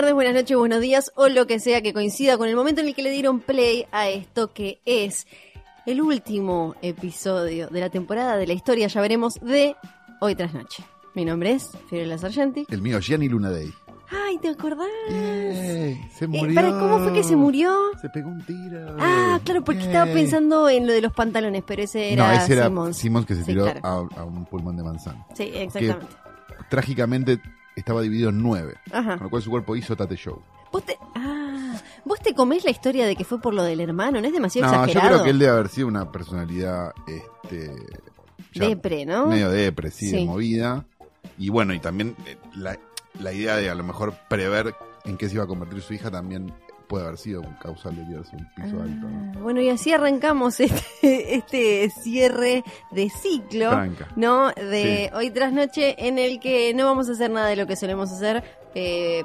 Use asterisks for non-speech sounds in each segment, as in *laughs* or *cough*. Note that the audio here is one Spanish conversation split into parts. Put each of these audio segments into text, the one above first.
Tardes, buenas noches, buenos días o lo que sea que coincida con el momento en el que le dieron play a esto que es el último episodio de la temporada de la historia, ya veremos, de Hoy tras Noche. Mi nombre es Fiorella Sargenti. El mío, Gianni Luna Day. Ay, ¿te acordás? Yay, se Eh, murió. para, ¿Cómo fue que se murió? Se pegó un tiro. Ah, claro, porque estaba pensando en lo de los pantalones, pero ese era no, ese era. Simons que se Sí, tiró claro. a, a un pulmón de manzana. Sí, exactamente. Trágicamente estaba dividido en nueve, Ajá. con lo cual su cuerpo hizo Tate Show. ¿Vos te, ah, ¿Vos te comés la historia de que fue por lo del hermano? ¿No es demasiado No, yo creo que él debe haber sido una personalidad este, Depre, ¿no? medio depre, sí, Sí. de movida. Y bueno, y también eh, la, la idea de a lo mejor prever en qué se iba a convertir su hija también puede haber sido un causal de tirarse un piso alto. ¿no? Ah, Bueno, y así arrancamos *laughs* este, este cierre de ciclo, Franca. ¿no? De hoy tras noche, en el que no vamos a hacer nada de lo que solemos hacer. eh,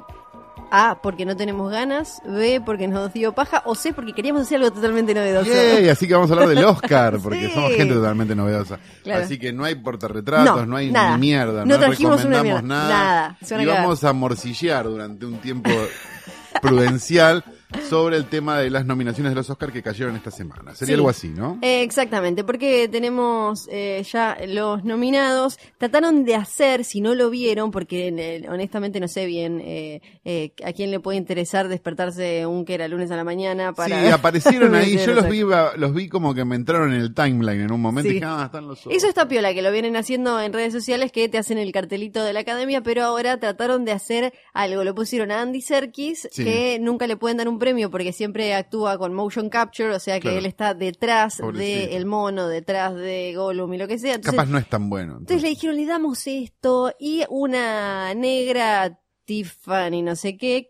A, porque no tenemos ganas. B, porque nos dio paja. O C, porque queríamos hacer algo totalmente novedoso. Yay, así que vamos a hablar del Oscar, *laughs* porque Sí. somos gente totalmente novedosa. Claro. Así que no hay portarretratos, no, hay nada. ni mierda, No no, trajimos una recomendamos mierda, nada. nada. Y vamos a morcillar durante un tiempo *laughs* prudencial sobre el tema de las nominaciones de los Oscar que cayeron esta semana. Sería Sí. algo así, ¿no? Eh, exactamente, porque tenemos eh, ya los nominados. Trataron de hacer, si no lo vieron, porque eh, honestamente no sé bien eh, eh, a quién le puede interesar despertarse un que era lunes a la mañana para. Sí, aparecieron *laughs* ahí, yo los vi, los vi como que me entraron en el timeline en un momento Sí. y dije, ah, están los Oscar. Eso está piola, que lo vienen haciendo en redes sociales, que te hacen el cartelito de la academia, pero ahora trataron de hacer algo. Lo pusieron a Andy Serkis, Sí. que nunca le pueden dar un premio porque siempre actúa con motion capture, o sea que Claro. él está detrás del mono, detrás de Gollum y lo que sea. Entonces, Capaz no es tan bueno. Entonces le dijeron, le damos esto y una negra Tiffany, no sé qué.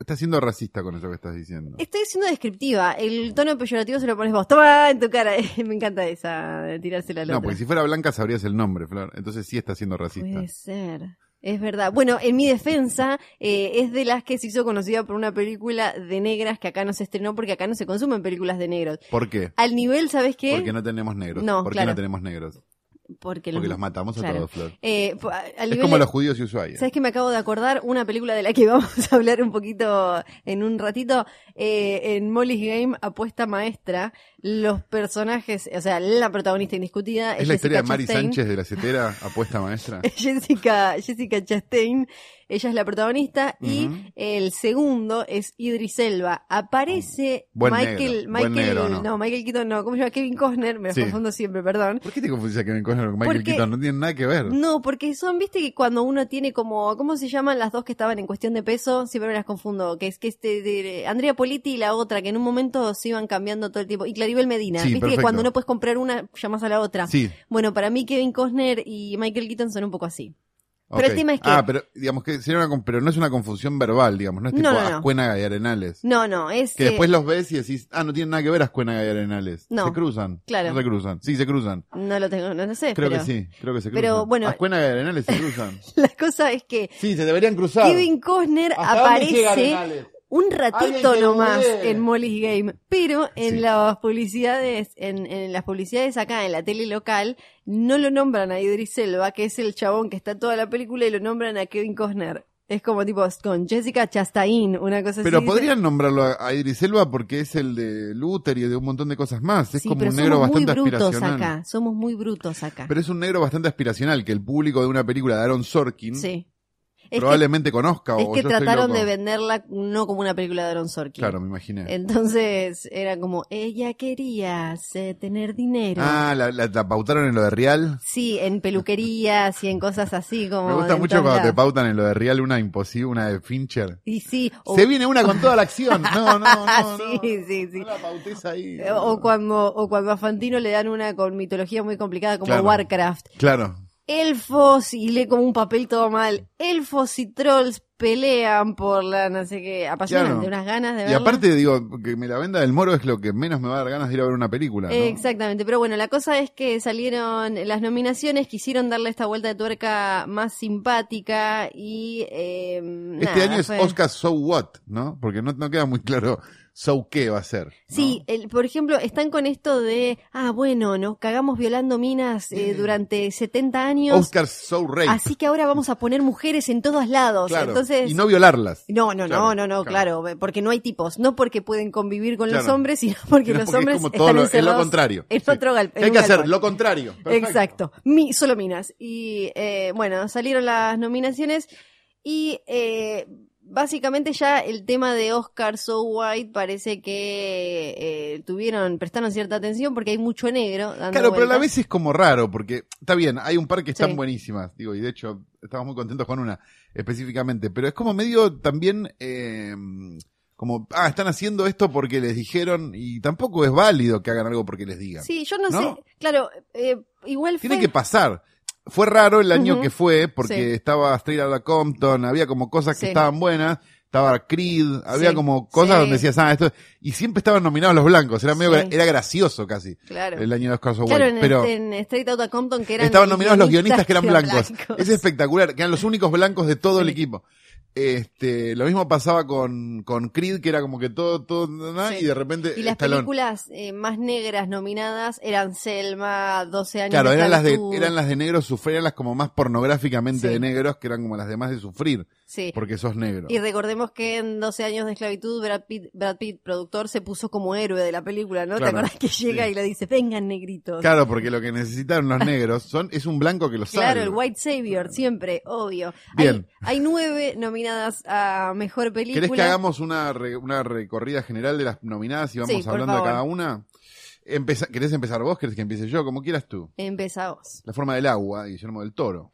Estás siendo racista con eso que estás diciendo. Estoy siendo descriptiva. El tono peyorativo se lo pones vos. Toma en tu cara. *laughs* Me encanta esa de tirarse la No, otra. porque si fuera blanca sabrías el nombre, Flor. Entonces sí estás siendo racista. Puede ser. Es verdad. Bueno, en mi defensa, eh, es de las que se hizo conocida por una película de negras que acá no se estrenó porque acá no se consumen películas de negros. ¿Por qué? Al nivel, ¿sabes qué? Porque no tenemos negros. No, ¿Por qué claro. no tenemos negros? Porque, Porque los matamos a claro. todos, Flor. Eh, Es como de- los judíos y Ushuaia. ¿Sabes que me acabo de acordar? Una película de la que *laughs* vamos a hablar un poquito en un ratito. Eh, en Molly's Game, Apuesta Maestra, los personajes, o sea, la protagonista indiscutida Es la historia de Mari Chastain. Sánchez de la *laughs* Cetera, apuesta maestra. *laughs* Jessica, Jessica Chastain, ella es la protagonista y el segundo es Idris Elba. Aparece Buen Michael, negro, Michael, negro, ¿no? Michael Keaton no, ¿cómo se llama? Kevin Costner, me Sí. confundo siempre, perdón. ¿Por qué te confundís a Kevin Costner con Michael Porque- Keaton? No tienen nada que ver. No, porque son, viste que cuando uno tiene como, ¿cómo se llaman las dos que estaban en cuestión de peso? Siempre me las confundo, que es que este, de- Andrea Politi y la otra, que en un momento se iban cambiando todo el tiempo. Y Claribel Medina, Sí, viste que cuando no puedes comprar una, llamas a la otra. Sí. Bueno, para mí Kevin Costner y Michael Keaton son un poco así. Pero el tema es que- Ah, pero digamos que sería una, pero no es una confusión verbal, digamos, no es tipo No, no, no. Ascuénaga y Arenales. No, no, es... Que eh, después los ves y decís, ah, no tienen nada que ver Ascuénaga y Arenales. No. Se cruzan. Claro. No se cruzan. Sí, se cruzan. No lo tengo, no lo sé. Creo pero que sí, creo que se cruzan. pero, bueno- Ascuénaga y Arenales se cruzan. *laughs* La cosa es que Sí, se deberían cruzar. Kevin Costner ¿Hasta dónde llega aparece? Un ratito nomás en Molly's Game, pero en Sí. las publicidades, en, en las publicidades acá en la tele local, no lo nombran a Idris Elba, que es el chabón que está toda la película, y lo nombran a Kevin Costner. Es como tipo con Jessica Chastain, una cosa Pero así. podrían nombrarlo a- a Idris Elba porque es el de Luther y de un montón de cosas más. Es Sí, como pero un negro somos muy brutos aspiracional. acá, somos muy brutos acá. Pero es un negro bastante aspiracional que el público de una película de Aaron Sorkin sí. Es que, probablemente conozca es o que yo trataron de venderla no como una película de Aaron Sorkin. Claro, me imaginé. Entonces era como, ella quería eh, tener dinero. Ah, la, la- la pautaron en lo de Real. Sí, en peluquerías y en cosas así *laughs* como. Me gusta mucho cuando te pautan en lo de Real una imposible, una de Fincher. Y sí, o, Se viene una con toda la acción. *laughs* No, no, no. Sí, no. sí, sí. No la pautes ahí. o cuando, o cuando a Fantino le dan una con mitología muy complicada como Claro. Warcraft. Claro. Elfos y lee como un papel todo mal. Elfos y trolls pelean por la no sé qué, apasionante, Claro. unas ganas de Y verla. aparte, digo, que me la venda del moro es lo que menos me va a dar ganas de ir a ver una película. ¿no? Exactamente, pero bueno, la cosa es que salieron las nominaciones, quisieron darle esta vuelta de tuerca más simpática y eh, Este nada, año es fue- Oscar So What, ¿no? Porque no, no queda muy claro So qué va a ser. ¿no? Sí, el, por ejemplo, están con esto de, ah, bueno, nos cagamos violando minas eh, durante 70 años, Oscar So Rape. así que ahora vamos a poner mujeres en todos lados. claro. Entonces, Y no violarlas. No, no, Claro, no, no, no, claro. claro. porque no hay tipos, no porque pueden convivir con los hombres, sino porque los porque es hombres como todo están lo- es lo encerrados contrario. En Sí. otro gal- ¿Qué en hay que hacer? Lo contrario. Perfecto. Exacto, Mi, solo minas. Y eh, bueno, salieron las nominaciones y eh, básicamente ya el tema de Oscar So White parece que eh, tuvieron, prestaron cierta atención porque hay mucho negro. Dando Claro, pero a la vez es como raro, porque está bien, hay un par que están Sí. buenísimas, digo, y de hecho estamos muy contentos con una específicamente, pero es como medio también eh, como, ah, están haciendo esto porque les dijeron, y tampoco es válido que hagan algo porque les digan. Sí, yo no, ¿No? sé, claro, eh, igual Tiene fue- que pasar. Fue raro el año que fue, porque Sí. estaba Straight Outta Compton, había como cosas que Sí. estaban buenas, estaba Creed, había Sí. como cosas donde decías, ah, esto, y siempre estaban nominados los blancos, era medio, era gracioso casi, Claro. el año de Oscar So Claro, en, pero... en Straight Outta Compton que eran Estaban nominados los guionistas que eran blancos. blancos. Es espectacular, que eran los únicos blancos de todo el equipo. Este, lo mismo pasaba con, con Creed, que era como que todo, todo. Sí. y de repente Y las Stallone. películas eh, más negras nominadas eran Selma, 12 años Claro, de eran las de, eran las de negros sufrir, eran las como más pornográficamente Sí. de negros, que eran como las demás de sufrir, Sí. porque sos negro. Y recordemos que en 12 años de esclavitud Brad Pitt, Brad Pitt, productor, se puso como héroe de la película, ¿no? ¿Te Claro, acordás que llega sí. y le dice, vengan negritos? Claro, porque lo que necesitaron los *laughs* negros son, es un blanco que los Claro, salve. el White Savior, siempre, obvio. Bien. Hay, hay nueve nominadas a Mejor Película. ¿Querés que hagamos una, re- una recorrida general de las nominadas y vamos Sí, hablando de cada una? Empeza- ¿Querés empezar vos? ¿Querés que empiece yo? Como quieras tú. Empezamos. La forma del agua, Guillermo del Toro.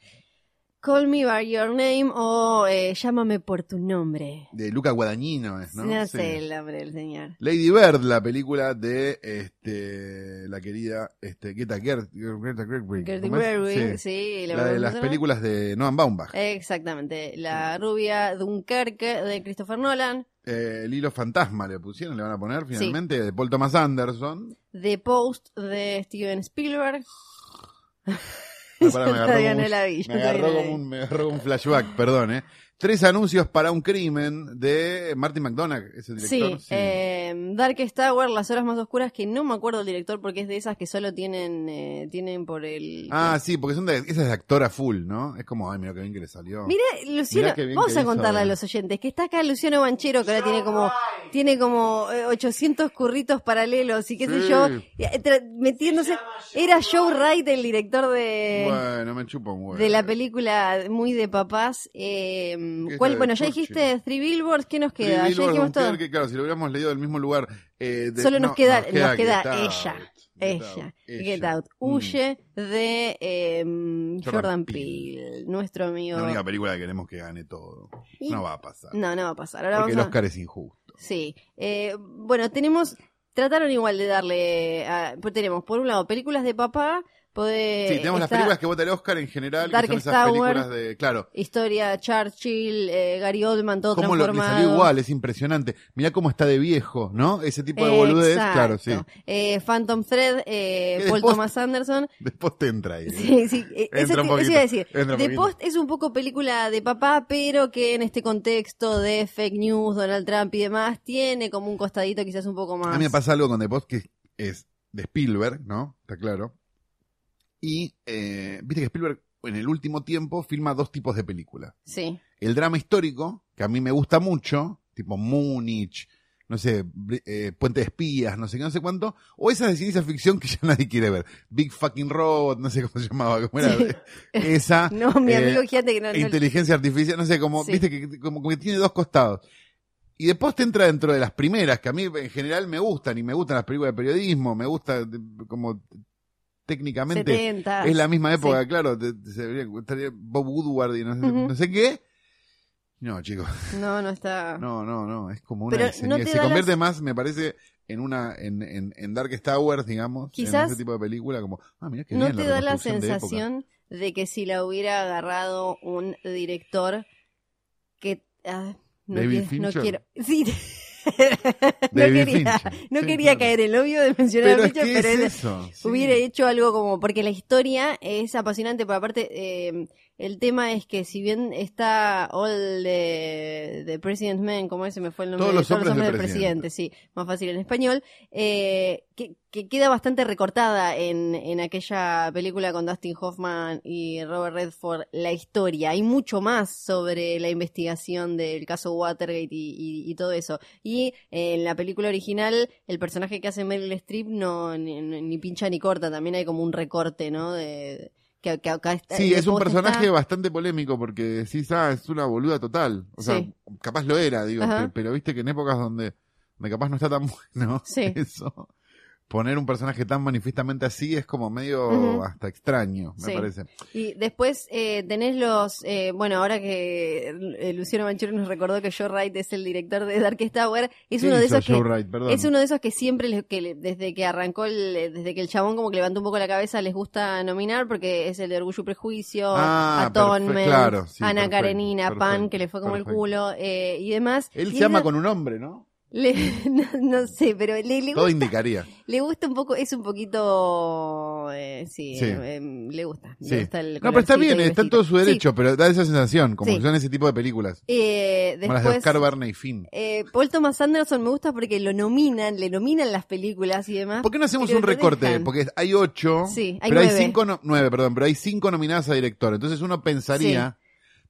Call Me By Your Name o eh, Llámame por tu nombre. De Luca Guadagnino es, ¿no? No, Sí. sé el nombre del señor. Lady Bird, la película de este la querida este Greta Gerwig. Greta Gerwig, Sí. sí. La de las películas de Noam Baumbach. Exactamente. La rubia Dunkerque de Christopher Nolan. Eh, el hilo fantasma le pusieron, le van a poner finalmente, de Paul Thomas Anderson. The Post de Steven Spielberg. *laughs* Pará, *laughs* agarró, como un- agarró como un, me agarró como un flashback, perdón, eh. Tres anuncios para un crimen de Martin McDonagh, ese director. Sí, eh, Darkest Tower, Las Horas Más Oscuras, que no me acuerdo el director porque es de esas que solo tienen eh, tienen por el... Ah, sí, porque son de, esa es de actora full, ¿no? Es como, ay, mira qué bien que le salió. Mira, Luciano, vamos a hizo, contarle a eh. los oyentes que está acá Luciano Banchero, que ahora tiene como tiene como eh, 800 curritos paralelos y qué sé Sí. yo, eh, tra- metiéndose. Era Joe Wright, el director de, bueno, me chupa un huevo. de la película muy de papás. Eh, es ¿cuál, la de bueno, ya Churchill. dijiste Three Billboards, ¿qué nos Three queda? Ya Billboards, dijimos todo. Dunkerque, claro, si lo hubiéramos leído del mismo lugar. eh, de- Solo nos no, queda, nos queda, Get Out, ella, Get ella, Out, Get ella. Out. Mm. Huye de eh, Jordan, Jordan Peele, nuestro amigo. La única película que queremos que gane todo. Y- No va a pasar. No, no va a pasar. Ahora porque el vamos a... Oscar es injusto. Sí. Eh, bueno, tenemos. Trataron igual de darle. a- pues tenemos, por un lado, películas de papá. Sí, tenemos las películas que vota el Oscar en general, que son Darkest esas Tower. películas de. Claro. Historia, Churchill, eh, Gary Oldman, todo Cómo lo, le transformado. salió igual, es impresionante. Mirá cómo está de viejo, ¿no? Ese tipo de boludez, Exacto. claro, sí. Eh, Phantom Thread, eh, Paul después- Thomas Anderson. Después te entra ahí. Sí, sí. Entra Eso, un poquito, iba a decir. entra The poquito. Post es un poco película de papá, pero que en este contexto de fake news, Donald Trump y demás, tiene como un costadito quizás un poco más. A mí me pasa algo con The Post que es de Spielberg, ¿no? Está claro. Y eh, viste que Spielberg en el último tiempo filma dos tipos de películas. Sí. El drama histórico, que a mí me gusta mucho, tipo Múnich, no sé, eh, Puente de Espías, no sé qué, no sé cuánto, o esas de ciencia ficción que *laughs* ya nadie quiere ver. Big Fucking Robot, no sé cómo se llamaba, cómo era. Sí. *laughs* Esa. *laughs* No, mi eh, amigo gigante que no. no- inteligencia artificial, no sé, como, Sí. viste que, como, como que tiene dos costados. Y después te entra dentro de las primeras, que a mí en general me gustan, y me gustan las películas de periodismo, me gusta como técnicamente 70. es la misma época, Sí. claro, te- te- se debería- estaría Bob Woodward y no sé, Ujú. no sé qué. No, chicos, No, no está. no, no, no, es como una Pero no te se convierte las- más, me parece, en una, en, en, en Darkest Towers, digamos, Quizás- en ese tipo de película, como, ah, mira qué ¿No bien te la da la reconstrucción de sensación de que si la hubiera agarrado un director que... ah, no, David quiero, no quiero... Sí. *laughs* no quería, no Sí, quería claro. caer en el obvio de mencionar Pero a es Fincher, que pero es sí. hubiera hecho algo como... Porque la historia es apasionante, pero aparte eh, el tema es que si bien está All the, the President's Men, como ese me fue el nombre Todos de los hombres del presidente, sí, más fácil en español, eh, que, que queda bastante recortada en, en aquella película con Dustin Hoffman y Robert Redford, la historia. Hay mucho más sobre la investigación del caso Watergate y, y- y todo eso. Y eh, en la película original, el personaje que hace Meryl Streep no ni, ni- ni pincha ni corta, también hay como un recorte, ¿no? De, que, que acá está- Sí, es un personaje está- bastante polémico porque decís, ah, es una boluda total. O sea, Sí. capaz lo era, digo, Ajá. pe- pero, viste que en épocas donde, donde capaz no está tan *laughs* bueno Sí. eso, poner un personaje tan manifiestamente así es como medio hasta extraño, me Sí. parece. Y después eh, tenés los, eh, bueno, ahora que eh, Luciano Manchero nos recordó que Joe Wright es el director de Darkest Tower, es ¿Qué uno de esos que Wright? Es uno de esos que siempre les- que le- desde que arrancó el, desde que el chabón como que levantó un poco la cabeza les gusta nominar porque es el de Orgullo y Prejuicio, Ah, Atonement, perfe- claro, sí, Ana perfecto, Karenina, Pan que le fue como el culo eh, y demás. Él Y se llama la- con un hombre, ¿no? Le- *laughs* no, no sé, pero le, le Todo gusta, indicaría. le gusta un poco, es un poquito, eh, sí, Sí. eh, le gusta, le gusta el No, pero está bien, está en todo su Sí. derecho, pero da esa sensación, como que son ese tipo de películas. Eh, Como las de Oscar Verne y Finn. eh, Paul Thomas Anderson me gusta porque lo nominan, le nominan las películas y demás. ¿Por qué no hacemos un recorte? dejan. Porque hay ocho, hay pero hay cinco, no- nueve, perdón, pero hay cinco nominadas a director. Entonces uno pensaría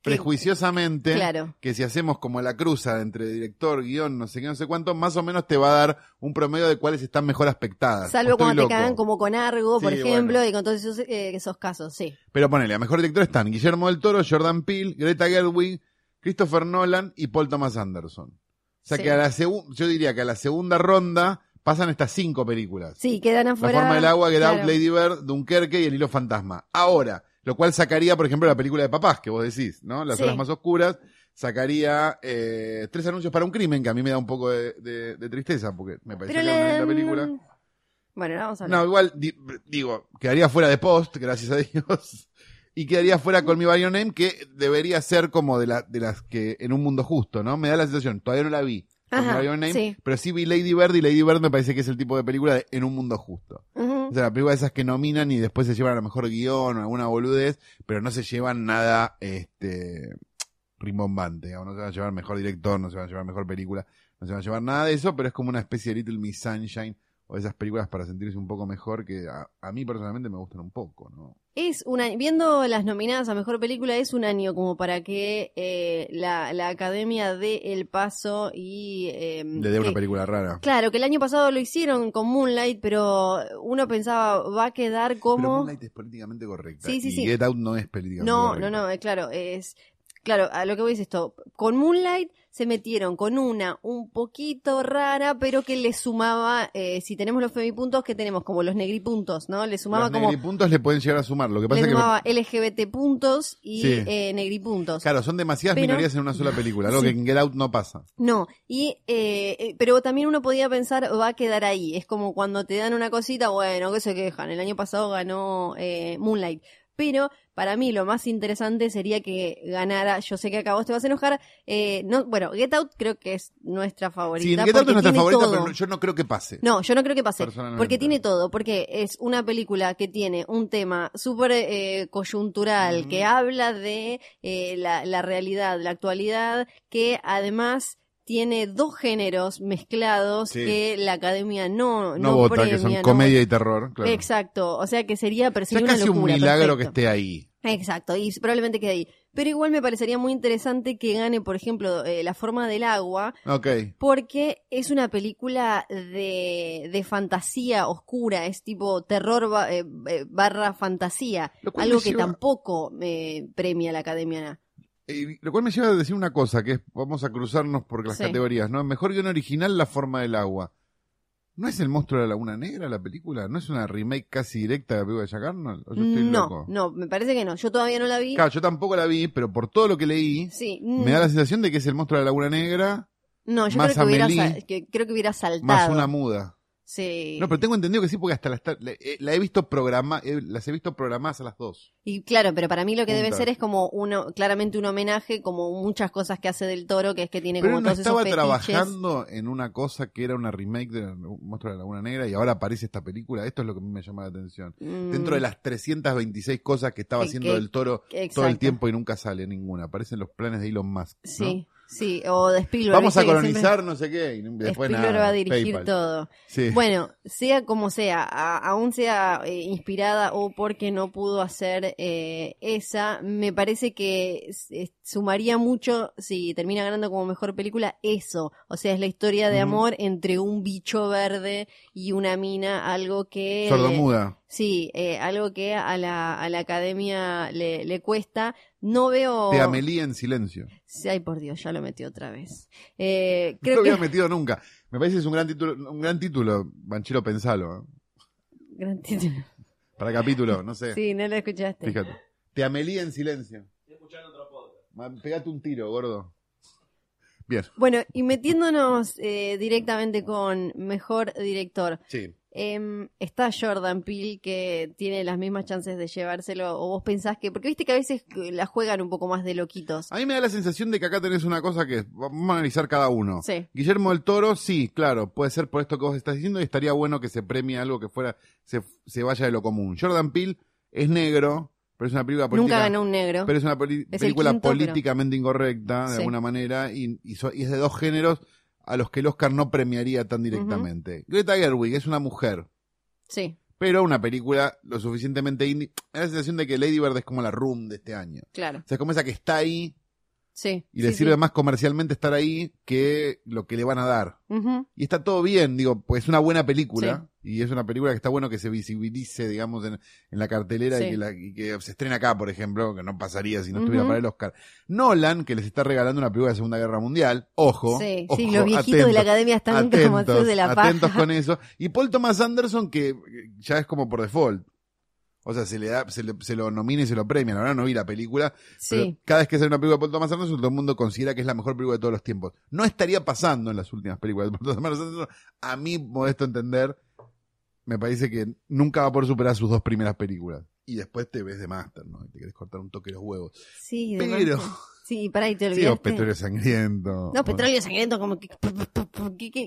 prejuiciosamente Claro. que si hacemos como la cruza entre director, guion, no sé qué, no sé cuánto, más o menos te va a dar un promedio de cuáles están mejor aspectadas. Salvo ¿O estoy cuando te cagan como con Argo, por ejemplo, bueno. y con todos esos, eh, esos casos, sí. Pero ponele, a mejor director están Guillermo del Toro, Jordan Peele, Greta Gerwig, Christopher Nolan y Paul Thomas Anderson. O sea Sí. que a la segunda, yo diría que a la segunda ronda pasan estas cinco películas. Sí, quedan La afuera. forma del agua, Get Out, claro. Lady Bird, Dunkerque y El hilo fantasma. Ahora, lo cual sacaría, por ejemplo, la película de papás que vos decís, ¿no? Las Sí. horas más oscuras. Sacaría eh, tres anuncios para un crimen, que a mí me da un poco de, de- de tristeza, porque me pareció que la, linda película. Bueno, vamos a hablar. No, igual, di- digo, quedaría fuera de post, gracias a Dios. *laughs* Y quedaría fuera con mi Your Name, que debería ser como de, la, de las que en un mundo justo, ¿no? Me da la sensación, todavía no la vi. Ajá, Name, sí. pero sí vi Lady Bird y Lady Bird me parece que es el tipo de película de en un mundo justo. O sea, la película de esas que nominan y después se llevan a lo mejor guion o alguna boludez, pero no se llevan nada, este, rimbombante. No se van a llevar mejor director, no se van a llevar mejor película, no se van a llevar nada de eso, pero es como una especie de Little Miss Sunshine o esas películas para sentirse un poco mejor que a, a mí personalmente me gustan un poco, ¿no? Es un año, viendo las nominadas a mejor película, es un año como para que eh, la, la academia dé el paso y. eh, Le dé una película rara. Claro, que el año pasado lo hicieron con Moonlight, pero uno pensaba, va a quedar Pero como. Moonlight es políticamente correcta. Sí, sí, y sí. Get Out no es políticamente No, correcta. no, no, eh, claro, es. Claro, a lo que voy es esto. Con Moonlight se metieron con una un poquito rara, pero que le sumaba, eh, si tenemos los femipuntos, que tenemos como los negripuntos, ¿no? Le sumaba Los como. negripuntos le pueden llegar a sumar. Lo que pasa Le que sumaba LGBT puntos y Sí. eh, negripuntos. Claro, son demasiadas Pero- minorías en una sola película, algo Sí. que en Get Out no pasa. No, y eh, eh, pero también uno podía pensar, va a quedar ahí. Es como cuando te dan una cosita, bueno, que se quejan. El año pasado ganó eh, Moonlight. Pero para mí lo más interesante sería que ganara, yo sé que acá vos te vas a enojar, eh, no, bueno, Get Out creo que es nuestra favorita. Sí, Get Out es nuestra favorita, todo. pero yo no creo que pase. No, yo no creo que pase. Porque tiene todo. Porque es una película que tiene un tema súper eh, coyuntural, que habla de eh, la, la realidad, la actualidad, que además tiene dos géneros mezclados Sí. que la academia no, no, no, vota, premia. que son no comedia y terror. Claro. Exacto. O sea que sería, pero O sea, una casi un locura, milagro que esté ahí. Exacto, y probablemente quede ahí. Pero igual me parecería muy interesante que gane, por ejemplo, eh, La forma del agua, Ok. porque es una película de, de fantasía oscura, es tipo terror ba- eh, eh, barra fantasía, algo que lleva- tampoco me premia la academia. Eh, lo cual me lleva a decir una cosa, que es, vamos a cruzarnos por las Sí. categorías, ¿no? Mejor guion original, La forma del agua. ¿No es el monstruo de la Laguna Negra la película? ¿No es una remake casi directa de la película de Jack Arnold? ¿O yo estoy No, loco? no, me parece que no. Yo todavía no la vi. Claro, yo tampoco la vi, pero por todo lo que leí, Sí, me da la sensación de que es el monstruo de la Laguna Negra no, yo más creo que, Amelie, que- creo que hubiera saltado. más una muda. Sí. No, pero tengo entendido que sí, porque hasta la, eh, la he visto programa, eh, las he visto programadas a las dos. Y claro, pero para mí lo que debe ser es como uno, claramente un homenaje, como muchas cosas que hace del toro, que es que tiene Pero como no todos estaba esos trabajando en una cosa que era una remake de Monstruo de la Laguna Negra y ahora aparece esta película. Esto es lo que a mí me llama la atención. Mm, Dentro de las 326 cosas que estaba haciendo que- del toro todo el tiempo y nunca sale ninguna. Aparecen los planes de Elon Musk. ¿no? Sí, o de Spielberg. Vamos a colonizar no sé qué y después Spielberg nada. va a dirigir PayPal. todo. Sí. Bueno, sea como sea, a- aún sea eh, inspirada o porque no pudo hacer eh, esa, me parece que s- sumaría mucho si termina ganando como mejor película eso. O sea, es la historia de amor entre un bicho verde y una mina, algo que... Sordomuda. Sí, eh, algo que a la, a la academia le, le cuesta. No veo... Te Amelie en silencio. Sí, Ay, por Dios, ya lo metió otra vez. Eh, No lo que... había metido nunca. Me parece que es un gran título, un gran título, Banchero, pensalo. ¿eh? Gran título. Para capítulo, no sé. Sí, no lo escuchaste. Fíjate. Te Amelie en silencio. Ma- Pegate un tiro, gordo. Bien. Bueno, y metiéndonos eh, directamente con mejor director, Sí. Em, está Jordan Peele que tiene las mismas chances de llevárselo, o vos pensás que, porque viste que a veces la juegan un poco más de loquitos. A mí me da la sensación de que acá tenés una cosa que vamos a analizar cada uno. Sí, Guillermo del Toro, sí, claro, puede ser por esto que vos estás diciendo y estaría bueno que se premie algo que fuera, se, se vaya de lo común. Jordan Peele es negro, pero es una película política. nunca ganó un negro. Pero es una Es película quinto, pero- políticamente incorrecta, de Sí. alguna manera, y, y so- y es de dos géneros a los que el Oscar no premiaría tan directamente. Greta Gerwig es una mujer, Sí, pero una película lo suficientemente indie. Me da la sensación de que Lady Bird es como la room de este año. claro. O sea, es como esa que está ahí Sí. y le sí, sirve sí. más comercialmente estar ahí que lo que le van a dar. Y está todo bien, digo, pues es una buena película. Y es una película que está bueno que se visibilice, digamos, en, en la cartelera y, que la- y que se estrena acá, por ejemplo, que no pasaría si no estuviera para el Oscar. Nolan, que les está regalando una película de Segunda Guerra Mundial. Ojo. Sí, ojo, sí, los viejitos de la academia están como atentos, de la atentos paja. con eso. Y Paul Thomas Anderson, que ya es como por default. O sea, se le da, se, le- se lo nomina y se lo premian. Ahora no vi la película, pero Sí, cada vez que sale una película de Paul Thomas Anderson, todo el mundo considera que es la mejor película de todos los tiempos. No estaría pasando en las últimas películas de Paul Thomas Anderson. A mí, modesto entender, me parece que nunca va a poder superar sus dos primeras películas. Y después te ves de Master, ¿no? Y te querés cortar un toque los huevos. sí, Pero- además- Sí, pará, y te Sí, o olvidaste. Petróleo Sangriento. No, petróleo sangriento, como que...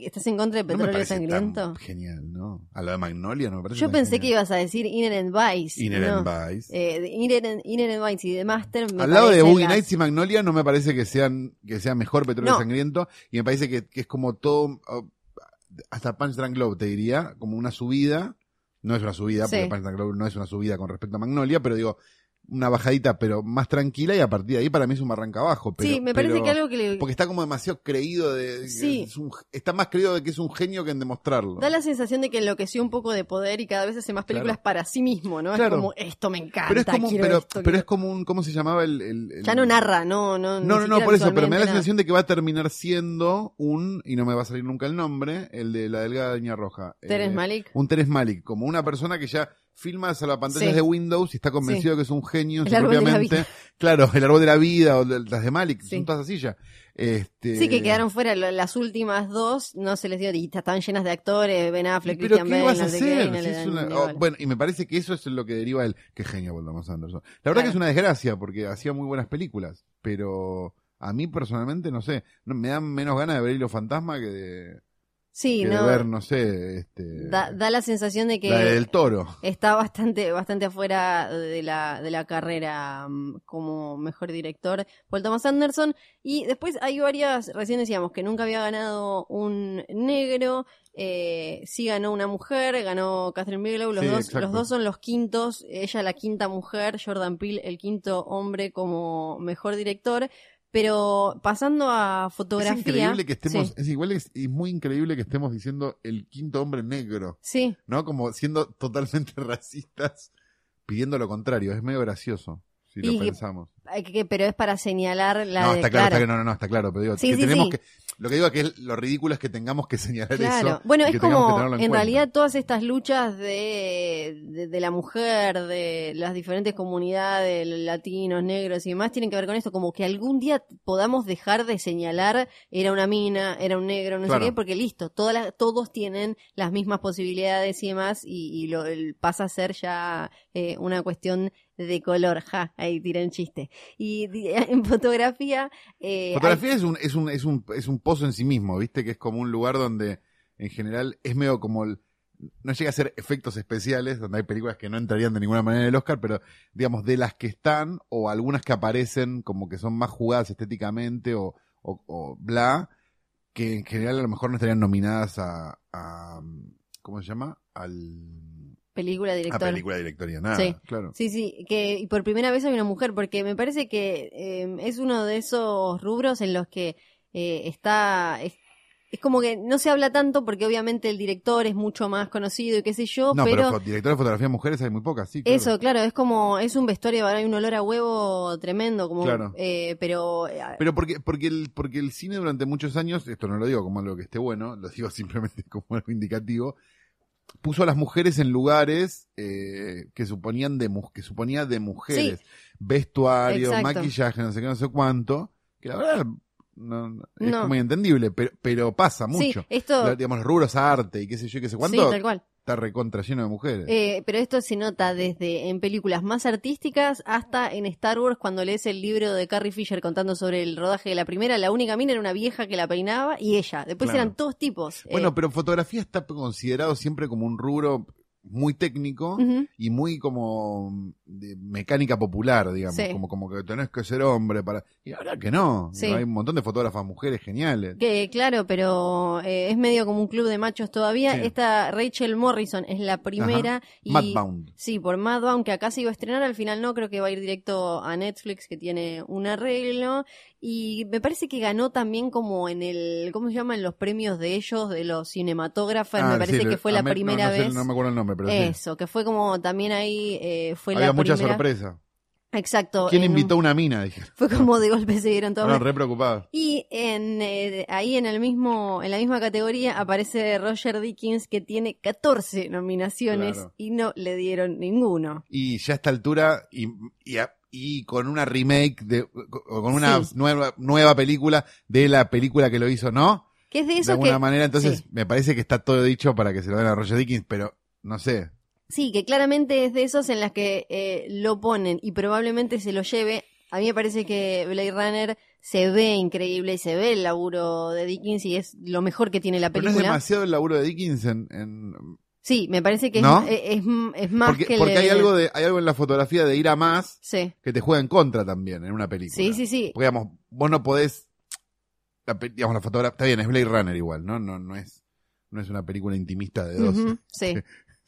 ¿Estás en contra de No petróleo parece sangriento? tan genial, ¿no? A lo de Magnolia no me parece Yo tan pensé que ibas a decir Inherent Vice. Inherent no. Vice. Eh, de Inherent, Inherent Vice y The Master me Al lado de Boogie las- Nights y Magnolia no me parece que sean que sea mejor Petróleo No. Sangriento y me parece que, que es como todo oh, hasta Punch Drunk Love te diría como una subida no es una subida Sí. porque Punch Drunk Love no es una subida con respecto a Magnolia pero digo una bajadita pero más tranquila y a partir de ahí para mí es un barranca abajo pero, sí, me parece pero- que algo que le... porque está como demasiado creído de Sí. es un- está más creído de que es un genio que en demostrarlo Da la sensación de que enloqueció un poco de poder y cada vez hace más películas Claro. para sí mismo, ¿no? Claro. Es como, esto me encanta, pero es como quiero pero, esto, pero es como un cómo se llamaba el, el- el- Ya no narra, no, no, No, no, no, por eso, pero me da la sensación de que va a terminar siendo un, y no me va a salir nunca el nombre, el de la delgada niña roja. Terence Eh, Malik. Un Teres Malik, como una persona que ya filma a las pantallas Sí. de Windows y está convencido que es un genio en El árbol propia de la vida. *laughs* Claro, el árbol de la vida o las de Malik, Sí. son todas así ya. Este, Sí, que quedaron fuera las últimas dos, no se les dio, y estaban llenas de actores, Ben Affleck, Pero Christian ¿qué Bale, no sé qué, y no Si dan una- oh, bueno, y me parece que eso es lo que deriva el qué genio Thomas Anderson. La verdad Claro. que es una desgracia porque hacía muy buenas películas, pero a mí personalmente no sé, me dan menos ganas de ver Hilo Fantasma que de, Sí, que no, ver, no sé, este, da, da la sensación de que la del Toro. está bastante bastante afuera de la, de la carrera mm, como mejor director Paul Thomas Anderson y después hay varias recién decíamos que nunca había ganado un negro eh, sí ganó una mujer ganó Catherine Bigelow los Sí, dos exacto. los dos son los quintos ella la quinta mujer Jordan Peele el quinto hombre como mejor director pero pasando a fotografía Es increíble que estemos, sí, es igual es, y muy increíble que estemos diciendo el quinto hombre negro, sí ¿no? Como siendo totalmente *laughs* racistas, pidiendo lo contrario, es medio gracioso. Si lo Y- pensamos. Que- pero es para señalar la No, de- está claro, está no, no, no, está claro, pero digo, Sí, que sí, tenemos sí. que, lo que digo es que es- lo ridículo es que tengamos que señalar Claro. eso. Bueno, es como, en, realidad, todas estas luchas de, de, de la mujer, de las diferentes comunidades, latinos, negros y demás, tienen que ver con esto, como que algún día podamos dejar de señalar era una mina, era un negro, no Claro. sé qué, porque listo, todas las- todos tienen las mismas posibilidades y demás, y, y lo, el- pasa a ser ya eh, una cuestión de color, ja, ahí tiré un chiste. Y *laughs* en fotografía... eh, Fotografía es un, es un, es un, es un pozo en sí mismo, viste, que es como un lugar donde en general es medio como el, no llega a ser efectos especiales, donde hay películas que no entrarían de ninguna manera en el Oscar, pero digamos, de las que están, o algunas que aparecen como que son más jugadas estéticamente o, o, o bla, que en general a lo mejor no estarían nominadas a, a ¿cómo se llama? Al, película, a director. película directoria, nada, Sí. claro. Sí, sí, que y por primera vez hay una mujer, porque me parece que eh, es uno de esos rubros en los que eh, está... Es, es como que no se habla tanto porque obviamente el director es mucho más conocido y qué sé yo, No, pero, pero, de fotografía mujeres hay muy pocas, sí. claro. eso, claro, es como, es un vestuario, ahora hay un olor a huevo tremendo, como, Claro. eh, pero... eh, Pero porque, porque, el, porque el cine durante muchos años, esto no lo digo como algo que esté bueno, lo digo *laughs* simplemente como algo indicativo, puso a las mujeres en lugares eh, que suponían de que suponía de mujeres. Vestuario, Exacto. maquillaje, no sé qué, no sé cuánto, que la verdad no, no- es No. muy entendible, pero, pero pasa sí, mucho. esto... Digamos, los rubros arte y qué sé yo, y qué sé Sí, cuánto, tal cual. Está recontra lleno de mujeres. Eh, pero esto se nota desde en películas más artísticas hasta en Star Wars cuando lees el libro de Carrie Fisher contando sobre el rodaje de la primera, la única mina era una vieja que la peinaba y ella. Después Claro. eran todos tipos. bueno, Eh, pero fotografía está considerado siempre como un rubro muy técnico. y muy como de mecánica popular, digamos, Sí. como, como que tenés que ser hombre para... Y ahora que no, Sí. Hay un montón de fotógrafas mujeres geniales. Que, claro, pero eh, es medio como un club de machos todavía. Sí. Esta Rachel Morrison es la primera. Y, Madbound. Sí, por Madbound, que acá se iba a estrenar, al final no, creo que va a ir directo a Netflix, que tiene un arreglo. Y me parece que ganó también como en el, ¿cómo se llama? En los premios de ellos, de los cinematógrafos, Ah, me parece sí, que fue la a me- primera no, no sé, vez. no me acuerdo el nombre, pero. Eso, que fue como también ahí eh, fue Había la mucha primera. sorpresa. Exacto. ¿Quién en un- invitó una mina? Dije. *laughs* Fue como de golpe se dieron todos. Re preocupados. Y en, eh, ahí en el mismo, en la misma categoría aparece Roger Dickens que tiene 14 nominaciones Claro. y no le dieron ninguno. Y ya a esta altura, y, y, a- y con una remake, de, o con una Sí. nueva, nueva película de la película que lo hizo, ¿no? Que es de De eso alguna que manera, entonces sí. me parece que está todo dicho para que se lo den a Roger Dickens, pero no sé. Sí, que claramente es de esos en las que eh, lo ponen y probablemente se lo lleve. A mí me parece que Blade Runner se ve increíble y se ve el laburo de Dickens y es lo mejor que tiene la Pero no es película. demasiado el laburo de Dickens en- en, Sí, me parece que es- ¿No? es, es, es más porque, que porque hay algo de hay algo en la fotografía de ir a más Sí, que te juega en contra también en una película. sí, sí, sí. Porque, digamos, vos no podés la, digamos la fotografía está bien, es Blade Runner igual, ¿no? No no es no es una película intimista de dos *laughs* sí.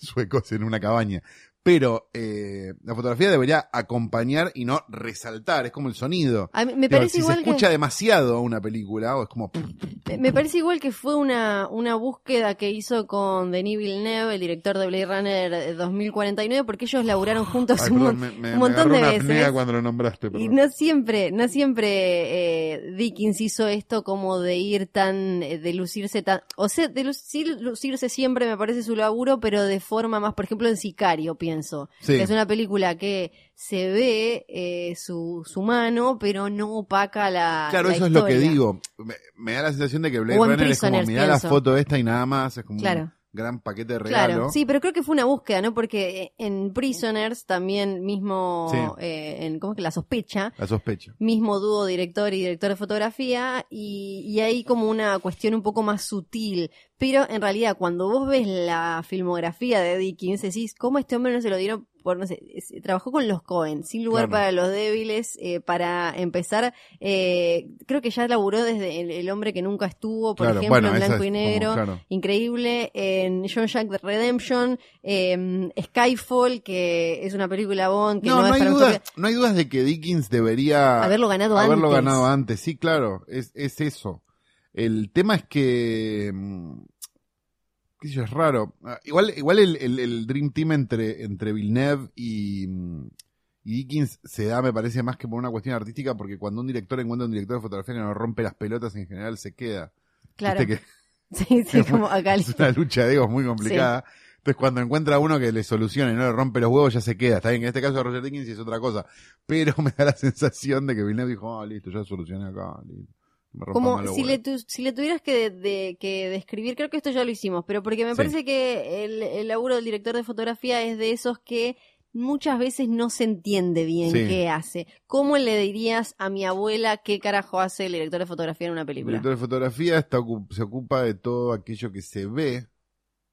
Suecos en una cabaña. Pero eh, la fotografía debería acompañar y no resaltar, es como el sonido. A mí- me Digo, parece si igual se que... escucha demasiado una película, o es como *laughs* Me- Me parece igual que fue una, una búsqueda que hizo con Denis Villeneuve, el director de Blade Runner eh, 2049, porque ellos laburaron juntos Ay, un, perdón, me, me- un me montón agarró de una veces. cuando lo nombraste. Y perdón. no siempre, no siempre eh, Dickens hizo esto como de ir tan, eh, de lucirse tan, o sea, de lucir- lucirse siempre me parece su laburo, pero de forma más, por ejemplo, en Sicario pienso, Sí. es una película que se ve eh, su, su mano, pero no opaca la Claro, la eso es lo que digo. Me, me da la sensación de que Blade Runner es como mirar la foto esta y nada más, es como Claro. un gran paquete de regalo. Claro, sí, pero creo que fue una búsqueda, ¿no? Porque eh, en Prisoners también mismo, Sí. eh, en, ¿cómo es que la sospecha? La sospecho. Mismo dúo director y director de fotografía y, y hay como una cuestión un poco más sutil. Pero en realidad cuando vos ves la filmografía de Dickens decís, ¿cómo este hombre no se lo dieron por, no sé, trabajó con los Cohen, sin lugar Claro. para los débiles, eh, para empezar, eh, creo que ya laburó desde el, El hombre que nunca estuvo, por Claro, ejemplo, bueno, en blanco y como, negro claro. increíble en John Jack the Redemption, eh, Skyfall, que es una película Bond que no, No, no, es hay para dudas, no hay dudas de que Dickens debería haberlo ganado haberlo antes. ganado antes. Sí, claro, es, es eso. El tema es que mm, qué sé yo, es raro. Ah, Igual, igual el, el- el Dream Team entre, entre Villeneuve y, mm, Y Dickens se da, me parece, más que por una cuestión artística, porque cuando un director encuentra un director de fotografía que no rompe las pelotas, en general se queda. Claro. Que *laughs* Sí, sí, *laughs* como acá. es una lucha de egos muy complicada. Entonces, cuando encuentra uno que le soluciona y no le rompe los huevos, ya se queda. Está bien, en este caso Roger Dickens es otra cosa. Pero *laughs* me da la sensación de que Villeneuve dijo, ah, listo, ya solucioné acá. listo. Como si le, huevos". tu- si le tuvieras que, de- que describir, creo que esto ya lo hicimos, pero porque me Sí. parece que el, el laburo del director de fotografía es de esos que muchas veces no se entiende bien Sí. qué hace. ¿Cómo le dirías a mi abuela qué carajo hace el director de fotografía en una El película? director de fotografía está se ocupa de todo aquello que se ve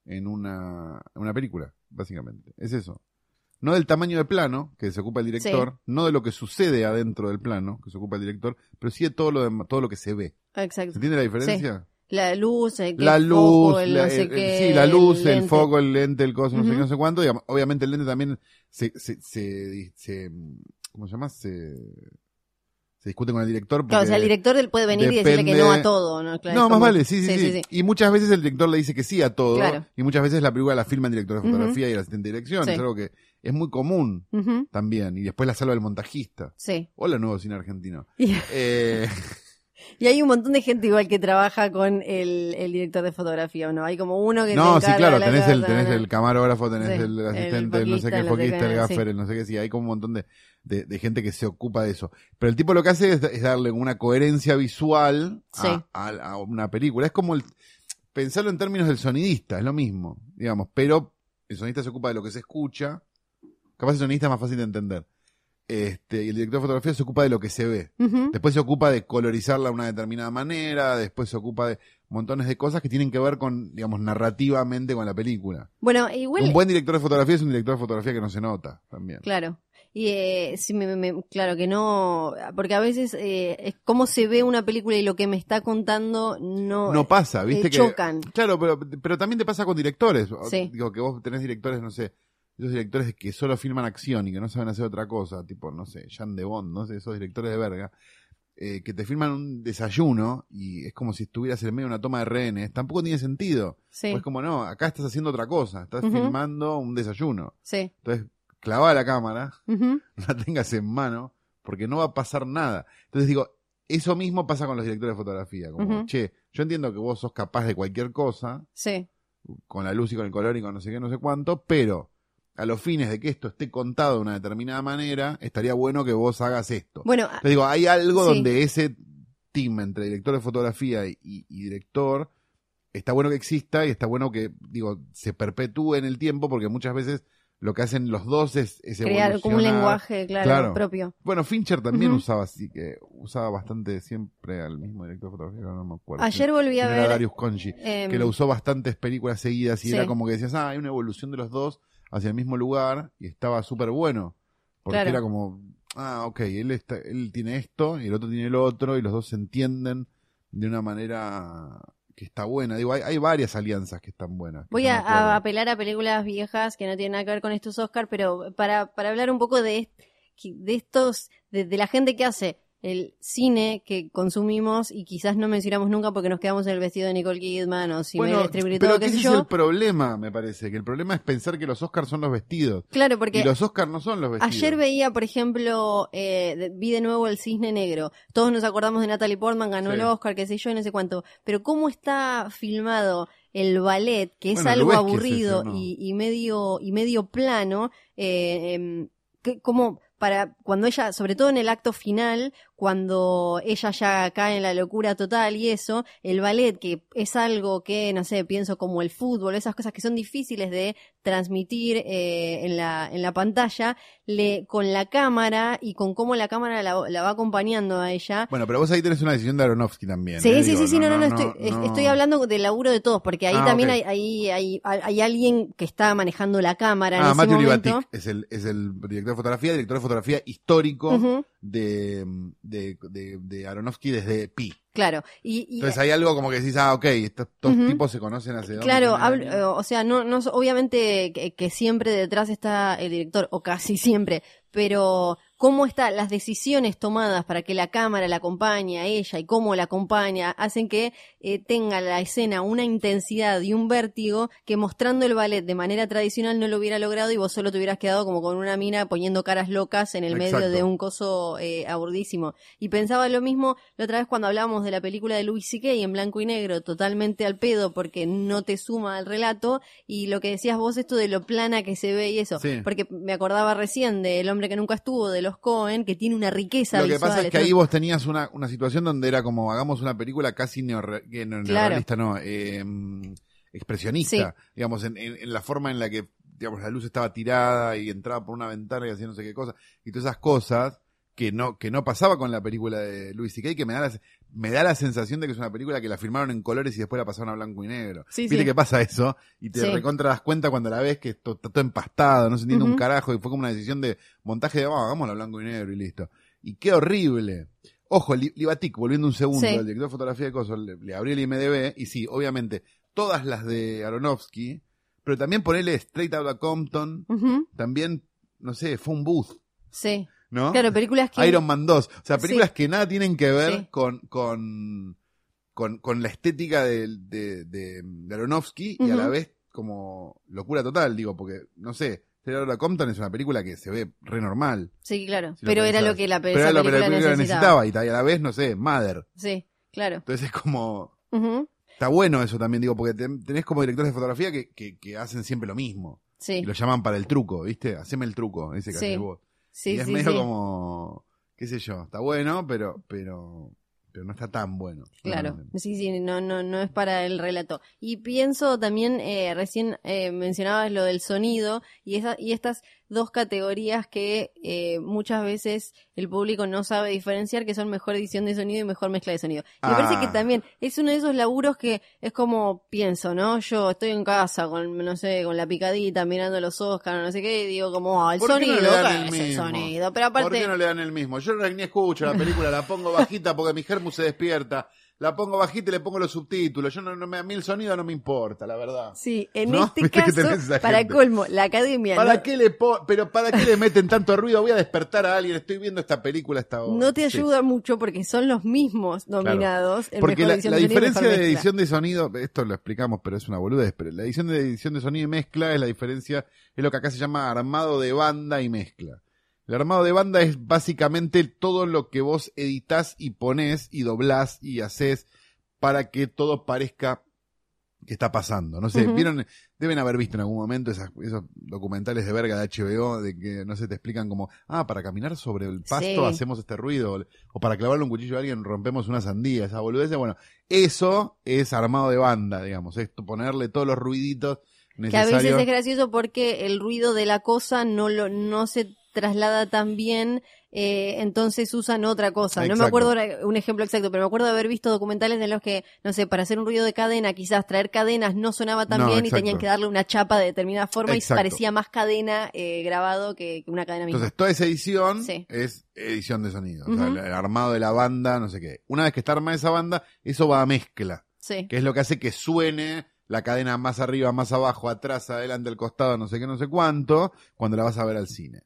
en una, en una película, básicamente. Es eso. No del tamaño del plano, que se ocupa el director, no de lo que sucede adentro del plano, que se ocupa el director, pero sí de todo lo, dem- todo lo que se ve. ¿Se Exacto. entiende la diferencia? La luz, el, La el luz, foco, el la- no sé el- qué, sí, la luz, el, lente. foco, el lente, el coso, no sé qué, no sé cuánto. Digamos, obviamente el lente también se, se, se, se- ¿cómo se llama? Se, se discute con el director. Claro, o sea, el director puede venir y decirle que no a todo, ¿no? Claro, no, más vale, sí sí, sí, Y muchas veces el director le dice que sí a todo. Claro. Y muchas veces la película la filma el director de fotografía y el asistente de dirección. Sí. Es algo que es muy común también. Y después la salva el montajista. Sí. Hola, nuevo cine argentino. Y, Eh, *laughs* y hay un montón de gente igual que trabaja con el, el director de fotografía, ¿o no? Hay como uno que no, se sí, claro, tenés el, tenés el camarógrafo, tenés Sí, el asistente, el no sé qué, el foquista, el gaffer, sí. el no sé qué, sí, hay como un montón de, de, de gente que se ocupa de eso. Pero el tipo lo que hace es, es darle una coherencia visual a, Sí. a- a una película. Es como el, pensarlo en términos del sonidista, es lo mismo, digamos, pero el sonidista se ocupa de lo que se escucha, capaz el sonidista es más fácil de entender. Este, y el director de fotografía se ocupa de lo que se ve. Después se ocupa de colorizarla de una determinada manera, después se ocupa de montones de cosas que tienen que ver con, digamos, narrativamente con la película. Bueno, igual, Un buen director de fotografía es un director de fotografía que no se nota también. claro. Y eh, sí, me- me- claro que no, porque a veces eh, es cómo se ve una película y lo que me está contando no, No pasa, eh, viste que... chocan. Claro, pero, pero también te pasa con directores. Sí. Digo, que vos tenés directores, no sé, esos directores que solo filman acción y que no saben hacer otra cosa, tipo, no sé, Jan de Bond, no sé, esos directores de verga, eh, que te filman un desayuno y es como si estuvieras en medio de una toma de rehenes. Tampoco tiene sentido. Sí, O es como, no, acá estás haciendo otra cosa, estás filmando un desayuno. sí. Entonces, clavá la cámara, *laughs* la tengas en mano, porque no va a pasar nada. Entonces digo, eso mismo pasa con los directores de fotografía, como, che, yo entiendo que vos sos capaz de cualquier cosa, Sí, con la luz y con el color y con no sé qué, no sé cuánto, pero a los fines de que esto esté contado de una determinada manera, estaría bueno que vos hagas esto. bueno, Entonces digo, hay algo Sí. donde ese team entre director de fotografía y, director está bueno que exista y está bueno que, digo, se perpetúe en el tiempo porque muchas veces lo que hacen los dos es, es crear como un lenguaje, claro, Claro. propio. Bueno, Fincher también usaba así, que usaba bastante siempre al mismo director de fotografía, no me acuerdo. Ayer volví a ¿Quién era ver... Darius em, que lo usó bastantes películas seguidas y Sí. era como que decías, ah, hay una evolución de los dos hacia el mismo lugar y estaba súper bueno. Porque Claro. era como, ah, ok, él, está, él tiene esto y el otro tiene el otro y los dos se entienden de una manera que está buena. Digo, hay, hay varias alianzas que están buenas. que Voy a, apelar a películas viejas que no tienen nada que ver con estos Oscar, pero para, para hablar un poco de, de estos, de, de la gente que hace el cine que consumimos y quizás no mencionamos nunca porque nos quedamos en el vestido de Nicole Kidman o si Bueno, Meryl pero que ese es el problema, me parece, que el problema es pensar que los Oscars son los vestidos. Claro, porque Y los Oscars no son los vestidos. Ayer veía, por ejemplo, eh, vi de nuevo El Cisne Negro. Todos nos acordamos de Natalie Portman, ganó Sí. el Oscar, qué sé yo, y no sé cuánto. Pero cómo está filmado el ballet, que es Bueno, algo es aburrido y, y medio y medio plano, eh, em, que, como para cuando ella, sobre todo en el acto final, cuando ella ya cae en la locura total y eso, el ballet, que es algo que, no sé, pienso como el fútbol, esas cosas que son difíciles de transmitir eh, en, la, en la pantalla, le, con la cámara y con cómo la cámara la, la va acompañando a ella. Bueno, pero vos ahí tenés una decisión de Aronofsky también. Sí, ¿eh? sí, Digo, sí, sí, no, no, no, estoy, no, es- no. estoy hablando del laburo de todos, porque ahí Ah, también ok. hay, hay, hay, hay alguien que está manejando la cámara en Ah, ese Matthew momento. Libatic es el, es el director de fotografía, director de fotografía histórico Ujú, de, de, de, de Aronofsky desde Pi. claro, y, y- Entonces hay algo como que decís, ah, ok, estos dos tipos se conocen hace dos Claro, hablo- o sea, no, no, obviamente que, que siempre detrás está el director, o casi siempre, pero cómo están las decisiones tomadas para que la cámara la acompañe a ella y cómo la acompaña, hacen que eh, tenga la escena una intensidad y un vértigo que mostrando el ballet de manera tradicional no lo hubiera logrado y vos solo te hubieras quedado como con una mina poniendo caras locas en el medio de un coso eh, aburdísimo. Y pensaba lo mismo la otra vez cuando hablábamos de la película de Louis C.K. en blanco y negro, totalmente al pedo porque no te suma al relato y lo que decías vos esto de lo plana que se ve y eso, Sí. porque me acordaba recién de El hombre que nunca estuvo de los Cohen que tiene una riqueza Lo que pasa es que ahí vos tenías una, una situación donde era como hagamos una película casi neorre- que no, Claro. neorrealista, no, eh, expresionista, digamos, en, en- en la forma en la que digamos, la luz estaba tirada y entraba por una ventana y hacía no sé qué cosa, y todas esas cosas que no, que no pasaba con la película de Louis C.K., que me da, la, me da la sensación de que es una película que la filmaron en colores y después la pasaron a blanco y negro. Sí, Viste sí. que pasa eso y te Sí. recontra das cuenta cuando la ves que está todo empastado, no se entiende un carajo y fue como una decisión de montaje de, vamos, hagámoslo a blanco y negro y listo. Y qué horrible. Ojo, Li- Libatic, volviendo un segundo, Sí. el director de fotografía de cosas, le, le abrí el IMDB y sí, obviamente, todas las de Aronofsky, pero también ponerle Straight Outta Compton, también, no sé, fue un booth, Sí. ¿no? Claro, películas que... Iron Man 2, o sea, Sí. películas que nada tienen que ver Sí. con, con, con, con la estética de, de, de, de Aronofsky y a la vez como locura total, digo, porque, no sé, Straight Outta Compton es una película que se ve re normal. Sí, claro. si pero era lo que la, Pero esa era lo que la película necesitaba. necesitaba y a la vez, no sé, Mother. Sí, claro. Entonces es como, está bueno eso también, digo, porque ten- tenés como directores de fotografía que, que, que hacen siempre lo mismo. Sí, Y lo llaman para el truco, ¿viste? Haceme el truco, ese que Sí. haces vos. sí, y es medio como, qué sé yo, está bueno, pero, pero, pero no está tan bueno. Claro, sí, sí, no, no, no es para el relato. Y pienso también, eh, recién eh, mencionabas lo del sonido y, esa, y estas dos categorías que eh, muchas veces el público no sabe diferenciar, que son mejor edición de sonido y mejor mezcla de sonido. Y me Ah. parece que también es uno de esos laburos que es como pienso, ¿no? Yo estoy en casa con, no sé, con la picadita mirando los Oscars, no sé qué, y digo como, ah, el ¿Por no sonido, le dan ¿qué el el sonido? Pero ¿Por aparte... qué no le dan el mismo? Yo ni escucho la película, la pongo bajita porque mi germu se despierta. La pongo bajita y le pongo los subtítulos. Yo no, no me, a mí el sonido no me importa, la verdad. Sí, en ¿No? *laughs* este caso, para colmo, la academia ¿Para no, qué le po- pero para qué le meten tanto ruido? Voy a despertar a alguien, estoy viendo esta película esta hora. no te Sí. ayuda mucho porque son los mismos nominados. en Porque mejor la, la de diferencia de edición de sonido, esto lo explicamos, pero es una boludez, pero la edición de edición de sonido y mezcla es la diferencia, es lo que acá se llama armado de banda y mezcla. El armado de banda es básicamente todo lo que vos editás y ponés y doblás y haces para que todo parezca que está pasando. No sé, vieron, deben haber visto en algún momento esas- esos documentales de verga de HBO de que no sé, te explican como, ah, para caminar sobre el pasto Sí. hacemos este ruido, o para clavarle un cuchillo a alguien rompemos una sandía, esa boludez. Bueno, eso es armado de banda, digamos, es ponerle todos los ruiditos Que a veces necesarios. es gracioso porque el ruido de la cosa no lo no se traslada tan bien, eh, entonces usan otra cosa. No me acuerdo un ejemplo exacto, pero me acuerdo de haber visto documentales en los que, no sé, para hacer un ruido de cadena, quizás traer cadenas no sonaba tan No, bien y tenían que darle una chapa de determinada forma Exacto. y parecía más cadena eh, grabado que, una cadena misma. Entonces, toda esa edición Sí. es edición de sonido. O sea, Ujú. el armado de la banda, no sé qué. Una vez que está armada esa banda, eso va a mezcla. sí. que es lo que hace que suene la cadena más arriba, más abajo, atrás, adelante, al costado, no sé qué, no sé cuánto, cuando la vas a ver al cine.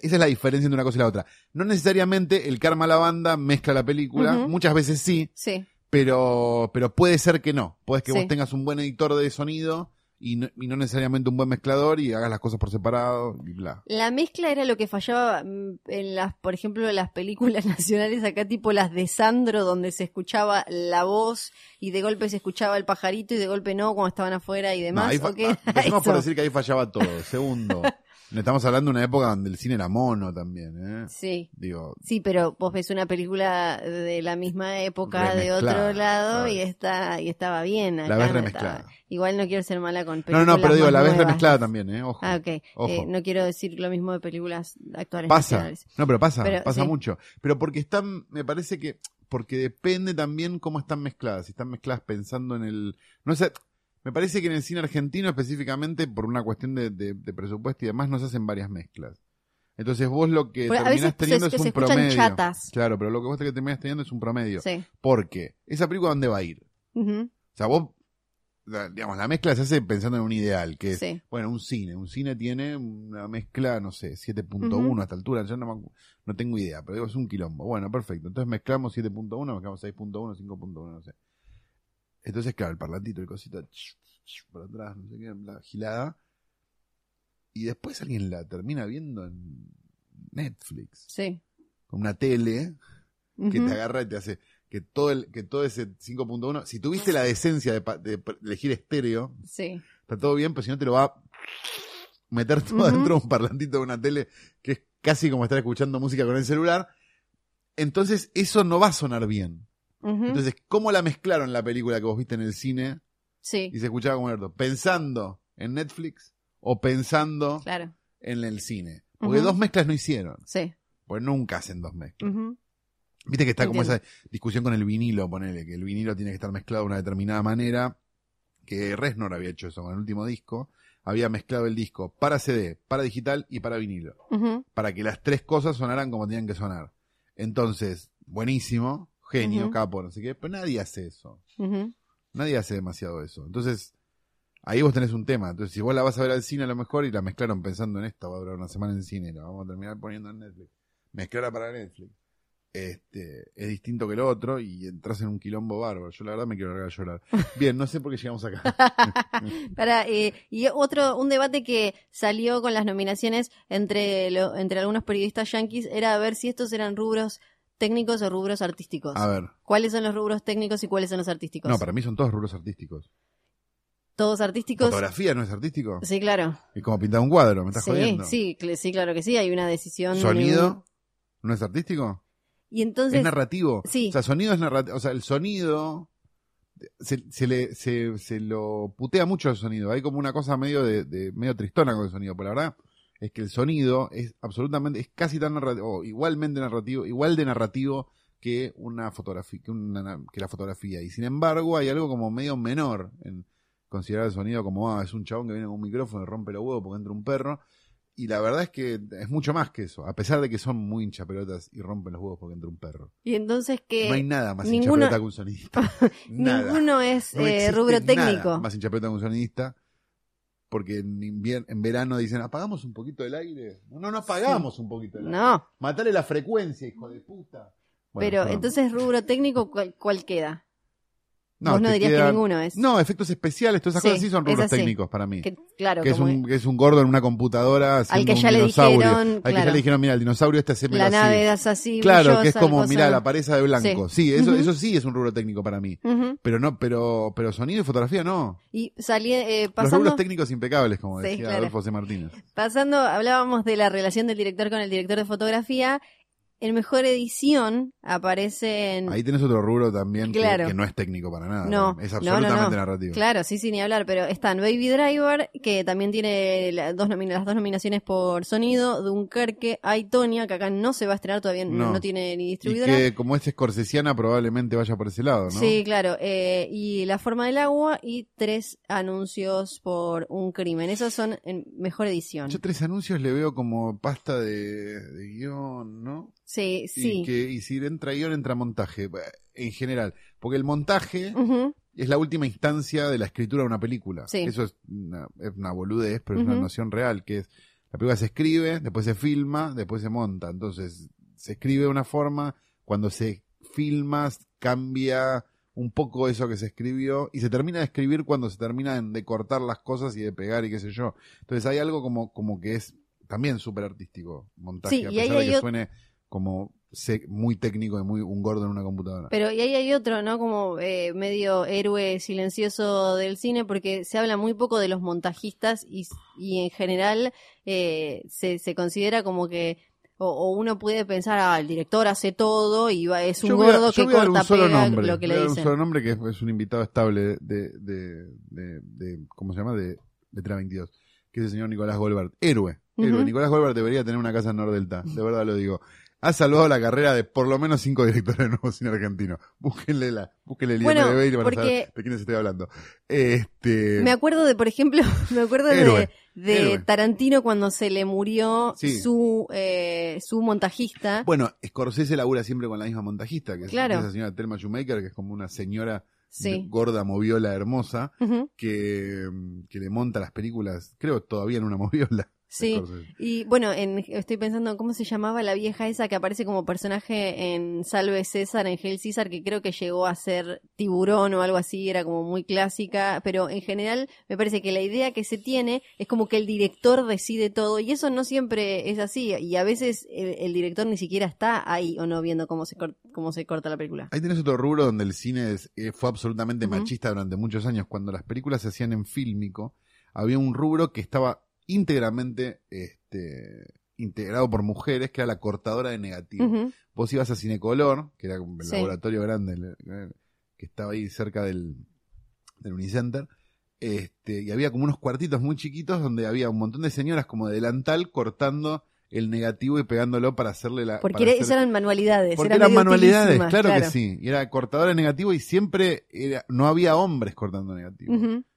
Esa es la diferencia entre una cosa y la otra. No necesariamente el que arma la banda mezcla la película, muchas veces sí, Sí. pero, pero puede ser que no. Puedes que Sí. vos tengas un buen editor de sonido y no, y no necesariamente un buen mezclador y hagas las cosas por separado y bla. La mezcla era lo que fallaba mm, en las, por ejemplo, en las películas *laughs* nacionales acá, tipo las de Sandro, donde se escuchaba la voz y de golpe se escuchaba el pajarito y de golpe no cuando estaban afuera y No, demás. ahí fa- ¿o qué? *laughs* ah, empecemos por decir que ahí fallaba todo. Segundo, *laughs* estamos hablando de una época donde el cine era mono también, ¿eh? Sí. Digo, Sí, pero vos ves una película de la misma época de otro lado y está y estaba bien. La acá ves no remezclada. Igual no quiero ser mala con No, películas no, pero digo, la ves remezclada también, ¿eh? Ojo. Ah, ok. Ojo. Eh, no quiero decir lo mismo de películas actuales Pasa. nacionales. No, pero pasa, Pero, pasa sí. mucho. Pero porque están, me parece que, porque depende también cómo están mezcladas. Si están mezcladas pensando en el, no sé, me parece que en el cine argentino específicamente, por una cuestión de, de- de presupuesto y demás, nos hacen varias mezclas. Entonces vos lo que terminás teniendo se- es se un promedio. chatas. Claro, pero lo que vos te- terminás teniendo es un promedio. Sí. Porque, ¿esa película dónde va a ir? O sea, vos, la- digamos, la mezcla se hace pensando en un ideal, que es, Sí. bueno, un cine. Un cine tiene una mezcla, no sé, 7.1 Ujú. a esta altura, yo no, no tengo idea, pero digo, es un quilombo. Bueno, perfecto. Entonces mezclamos 7.1, mezclamos 6.1, 5.1, no sé. Entonces, claro, el parlantito, el cosito, por atrás, no sé qué, la gilada. Y después alguien la termina viendo en Netflix, Sí. con una tele que te agarra y te hace que todo el que todo ese 5.1, si tuviste la decencia de, de elegir estéreo, Sí. está todo bien, pero si no te lo va a meter todo dentro de un parlantito de una tele que es casi como estar escuchando música con el celular. Entonces, eso no va a sonar bien. Entonces, ¿cómo la mezclaron la película que vos viste en el cine sí, y se escuchaba como orto? ¿Pensando en Netflix o pensando claro. en el cine? Porque dos mezclas no hicieron. Sí. Pues nunca hacen dos mezclas. Viste que está como esa discusión con el vinilo, ponele, que el vinilo tiene que estar mezclado de una determinada manera, que Reznor había hecho eso con el último disco, había mezclado el disco para CD, para digital y para vinilo, para que las tres cosas sonaran como tenían que sonar. Entonces, buenísimo, genio, capo, no sé qué, pero nadie hace eso. Nadie hace demasiado eso. Entonces, ahí vos tenés un tema. Entonces, si vos la vas a ver al cine a lo mejor y la mezclaron pensando en esto, va a durar una semana en cine, la vamos a terminar poniendo en Netflix. Mezclarla para Netflix. Este, es distinto que el otro y entras en un quilombo bárbaro. Yo la verdad me quiero largar a llorar. Bien, no sé por qué llegamos acá. *laughs* Para, eh, y otro, un debate que salió con las nominaciones entre, lo- entre algunos periodistas yanquis era ver si estos eran rubros técnicos o rubros artísticos. A ver. ¿Cuáles son los rubros técnicos y cuáles son los artísticos? No, para mí son todos rubros artísticos. ¿Todos artísticos? ¿Fotografía no es artístico? Sí, claro. Es como pintar un cuadro, me estás Sí, jodiendo. sí, cl- sí, claro que sí, hay una decisión. ¿Sonido? ¿No es artístico? Y entonces, es narrativo. sí. O sea, sonido es narrativo. O sea, el sonido. Se, se le, se, se lo putea mucho el sonido. Hay como una cosa medio de, de- medio tristona con el sonido. Pero la verdad es que el sonido es absolutamente, es casi tan narrativo, o igualmente narrativo, igual de narrativo que una fotografía, que, una, que la fotografía. Y sin embargo, hay algo como medio menor en considerar el sonido como, ah, es un chabón que viene con un micrófono y rompe los huevos porque entra un perro. Y la verdad es que es mucho más que eso, a pesar de que son muy hinchapelotas y rompen los huevos porque entra un perro. y entonces que no hay nada más ninguno- hinchapelota que un sonidista. *laughs* Nada. ninguno es No eh, rubro nada técnico. más hinchapelota que un sonidista. Porque en, invier- en verano dicen, apagamos un poquito el aire. No, no, apagamos un poquito el aire. No, Matale la frecuencia, hijo de puta. Bueno, pero perdón. entonces rubro técnico, ¿cuál, cuál queda? Vos no dirías que ninguno es. No, efectos especiales, todas esas Sí, cosas sí son rubros así. técnicos para mí. Que, claro, que es un, que es un gordo en una computadora haciendo que ya un le dinosaurio. dijeron, al que ya le dijeron, mira, el dinosaurio este haceme la así. nave es así, Claro, que es como, mira, la pared esa de blanco. Sí, eso, Ujú. eso sí es un rubro técnico para mí. Pero no, pero, pero sonido y fotografía no. Y salí, eh, Los pasando, rubros técnicos impecables, como Sí, decía claro. Adolfo C. Martínez. pasando, hablábamos de la relación del director con el director de fotografía. En mejor edición aparecen Ahí tenés otro rubro también que- Claro. que, no es técnico para nada. No, es no, absolutamente no. narrativo. Claro, sí, sí, ni hablar, pero están Baby Driver, que también tiene la- dos las dos nominaciones por sonido, Dunkerque, Aitonia, que acá no se va a estrenar, todavía no, tiene ni Y distribuidora. que como es escorsesiana probablemente vaya por ese lado, ¿no? Sí, claro, eh, y La forma del agua y tres anuncios por un crimen. Esos son en mejor edición. Yo tres anuncios le veo como pasta de, de guion, ¿no? Sí, sí. Y, que, y si entra guion, entra montaje, bah, en general. Porque el montaje es la última instancia de la escritura de una película. Sí. Eso es una, es una boludez, pero es una noción real, que es, la película se escribe, después se filma, después se monta. Entonces, se escribe de una forma, cuando se filma, cambia un poco eso que se escribió, y se termina de escribir cuando se termina de cortar las cosas y de pegar y qué sé yo. Entonces hay algo como, como que es también súper artístico, montaje, Sí, a pesar de que suene como muy técnico y muy un gordo en una computadora. Pero y ahí hay otro, ¿no? Como eh, medio héroe silencioso del cine, porque se habla muy poco de los montajistas y, y en general eh, se, se considera como que o, o uno puede pensar, ah, el director hace todo y va, es un Yo voy a- gordo que corta, un solo pega nombre, lo que le dar un dicen. solo nombre que es, es un invitado estable de, de, de, de- ¿cómo se llama? De Letra 22, que es el señor Nicolás Goldberg. Héroe, héroe. Nicolás Goldberg debería tener una casa en Nordelta, de verdad lo digo. Ha salvado la carrera de por lo menos cinco directores *laughs* de nuevo cine argentino. Búsquenle la, búsquenle el Bueno, IMDb y van a saber de quiénes estoy hablando. Este, Me acuerdo de, por ejemplo, *laughs* me acuerdo de, Héroe, de héroe. Tarantino cuando se le murió Sí. su, eh, su montajista. bueno, Scorsese labura siempre con la misma montajista, que es esa señora Thelma Shoemaker, que es como una señora Sí. gorda, moviola, hermosa, que, que le monta las películas, creo todavía en una *laughs* moviola. Sí. Scorsese. Y bueno, en, estoy pensando cómo se llamaba la vieja esa que aparece como personaje en Salve César, en Hail César, que creo que llegó a ser tiburón o algo así, era como muy clásica, pero en general me parece que la idea que se tiene es como que el director decide todo y eso no siempre es así y a veces el, el director ni siquiera está ahí o no viendo cómo se, cor- cómo se corta la película. Ahí tenés otro rubro donde el cine es- eh, fue absolutamente machista durante muchos años. Cuando las películas se hacían en fílmico, había un rubro que estaba íntegramente este, integrado por mujeres, que era la cortadora de negativo. Ujú. Vos ibas a Cinecolor, que era Sí. laboratorio grande el- el- que estaba ahí cerca del, del Unicenter, este, y había como unos cuartitos muy chiquitos donde había un montón de señoras como de delantal cortando el negativo y pegándolo para hacerle la... Porque era- hacer- eran manualidades. porque eran manualidades, claro, que sí. Y era cortadora de negativo y siempre era, no había hombres cortando negativo.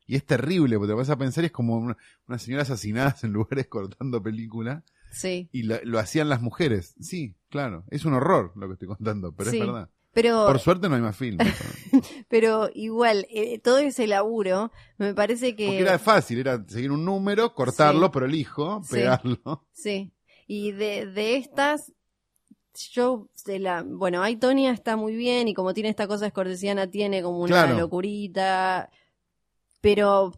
Y es terrible, porque te vas a pensar es como una- unas señoras asesinadas *laughs* en lugares cortando película Sí. y lo, lo hacían las mujeres. Sí, claro. Es un horror lo que estoy contando, pero Sí. es verdad. Pero Por suerte no hay más filmes. *laughs* Pero igual, eh, todo ese laburo, me parece que... Porque era fácil, era seguir un número, cortarlo, Sí. prolijo, pegarlo. Sí. Y de, de estas, yo, de la, bueno, hay Tonya está muy bien y como tiene esta cosa escortesiana, tiene como una Claro. locurita. Pero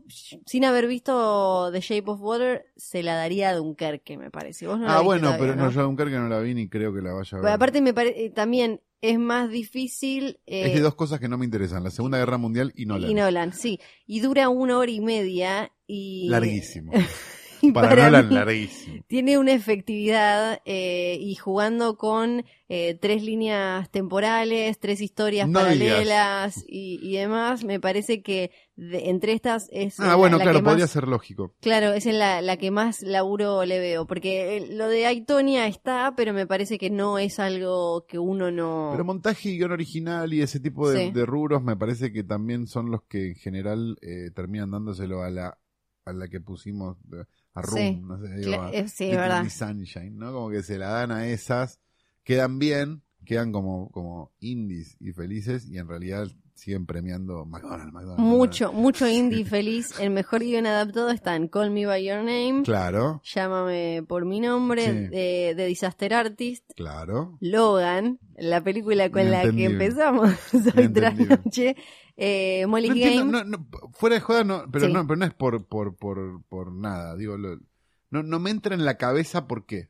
sin haber visto The Shape of Water, se la daría a Dunkerque, me parece. Vos no ah, bueno, todavía, pero no, ¿no? yo a Dunkerque no la vi ni creo que la vaya a ver. Pero aparte me parece también es más difícil eh, es de dos cosas que no me interesan, la Segunda Guerra Mundial y Nolan. y Nolan, sí, y dura una hora y media y Larguísimo. *laughs* y *laughs* Para, para Nolan, mí- larguísimo. tiene una efectividad eh, y jugando con eh, tres líneas temporales, tres historias No paralelas y, y demás, me parece que de- entre estas es Ah, la- bueno, la claro, que podría más, ser lógico. claro, es en la, la que más laburo le veo, porque eh, lo de Aitonia está, pero me parece que no es algo que uno no... Pero montaje y guion original y ese tipo de, Sí. de rubros me parece que también son los que en general eh, terminan dándoselo a la a la que pusimos eh, a Room, Sí. no sé, digo, a eh, sí, Little verdad. Miss Sunshine, ¿no? Como que se la dan a esas, quedan bien, quedan como, como indies y felices y en realidad siguen premiando McDonald's, McDonald's. Mucho, mucho indie *laughs* feliz. El mejor guion adaptado está en Call Me By Your Name. Claro, Llámame por mi nombre, Sí. de, de Disaster Artist, claro. Logan, la película con la que empezamos hoy tras noche, eh, Molly No Game. entiendo, no, no, fuera de joda, no, pero, Sí. no, pero no es por, por, por, por nada. Digo, lo- no, no me entra en la cabeza por qué.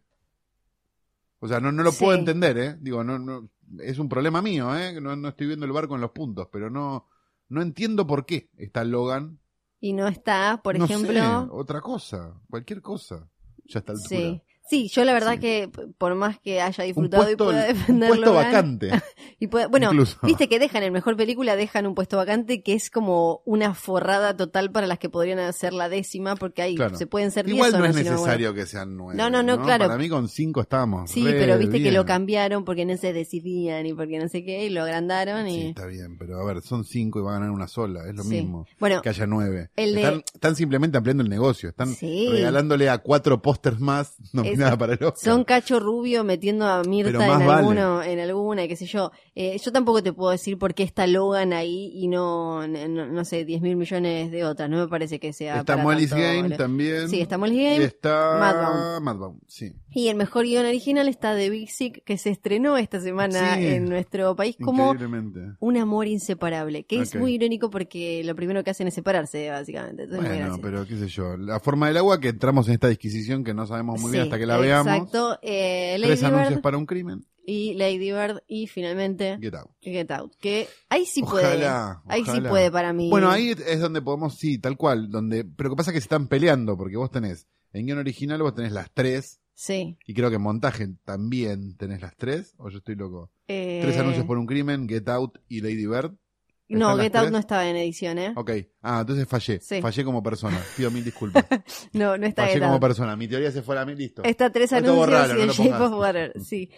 O sea, no, no lo puedo entender, ¿eh? Digo, no, no, es un problema mío, ¿eh? No, no estoy viendo el barco en los puntos, pero no, no entiendo por qué está Logan. Y no está, por No ejemplo. sé, otra cosa, cualquier cosa. Ya está altura. Sí. Sí, yo la verdad Sí. que por más que haya Un disfrutado puesto, *laughs* y pueda un defender puesto Logan, vacante. y bueno, incluso. viste que dejan en mejor película, dejan un puesto vacante que es como una forrada total para las que podrían hacer la décima, porque ahí Claro. se pueden ser diez Igual o no es bueno. necesario que sean nueve. No, no, no, claro. Para mí con cinco estábamos. Sí, pero viste que lo cambiaron porque no se decidían y porque no sé qué, y lo agrandaron Sí, y... está bien, pero a ver, son cinco y van a ganar una sola, es lo Sí. mismo. Bueno, Que haya nueve. el de- están, están simplemente ampliando el negocio, están Sí. regalándole a cuatro pósters más *laughs* Es- para el Oscar. son Cacho Rubio metiendo a Mirta en vale. alguno, en alguna, qué sé yo. Eh, yo tampoco te puedo decir por qué está Logan ahí y no, no, no sé, 10 mil millones de otras. No me parece que sea Está Molly's Game también. Sí, está Molly's Y Game. está Madbound. Madbound, sí. Y el mejor guion original está de Big Sick, que se estrenó esta semana Sí. en nuestro país como un amor inseparable, que es muy irónico porque lo primero que hacen es separarse, básicamente. Entonces, Bueno, pero qué sé yo. La forma del agua que entramos en esta disquisición que no sabemos muy bien hasta que la veamos. Exacto. Eh, Tres Lady anuncios Bird para un crimen. y Lady Bird y finalmente Get out. Get Out. Que ahí sí puede. Ojalá, Ahí sí puede para mí. Bueno, ahí es donde podemos, sí, tal cual. donde Pero lo que pasa es que se están peleando, porque vos tenés, en guion original vos tenés las tres, Sí. y creo que en montaje también tenés las tres, o yo estoy loco. Eh, Tres anuncios por un crimen, Get Out y Lady Bird. No, ¿Están las Get Out no estaba en edición, ¿eh? Ok. Ah, entonces fallé. Sí. Fallé como persona. Pido mil disculpas. *laughs* No, no está fallé Get como Out. persona. Mi teoría se fue a la mil, listo. Está tres anuncios y no el Shape of Water, *laughs* sí.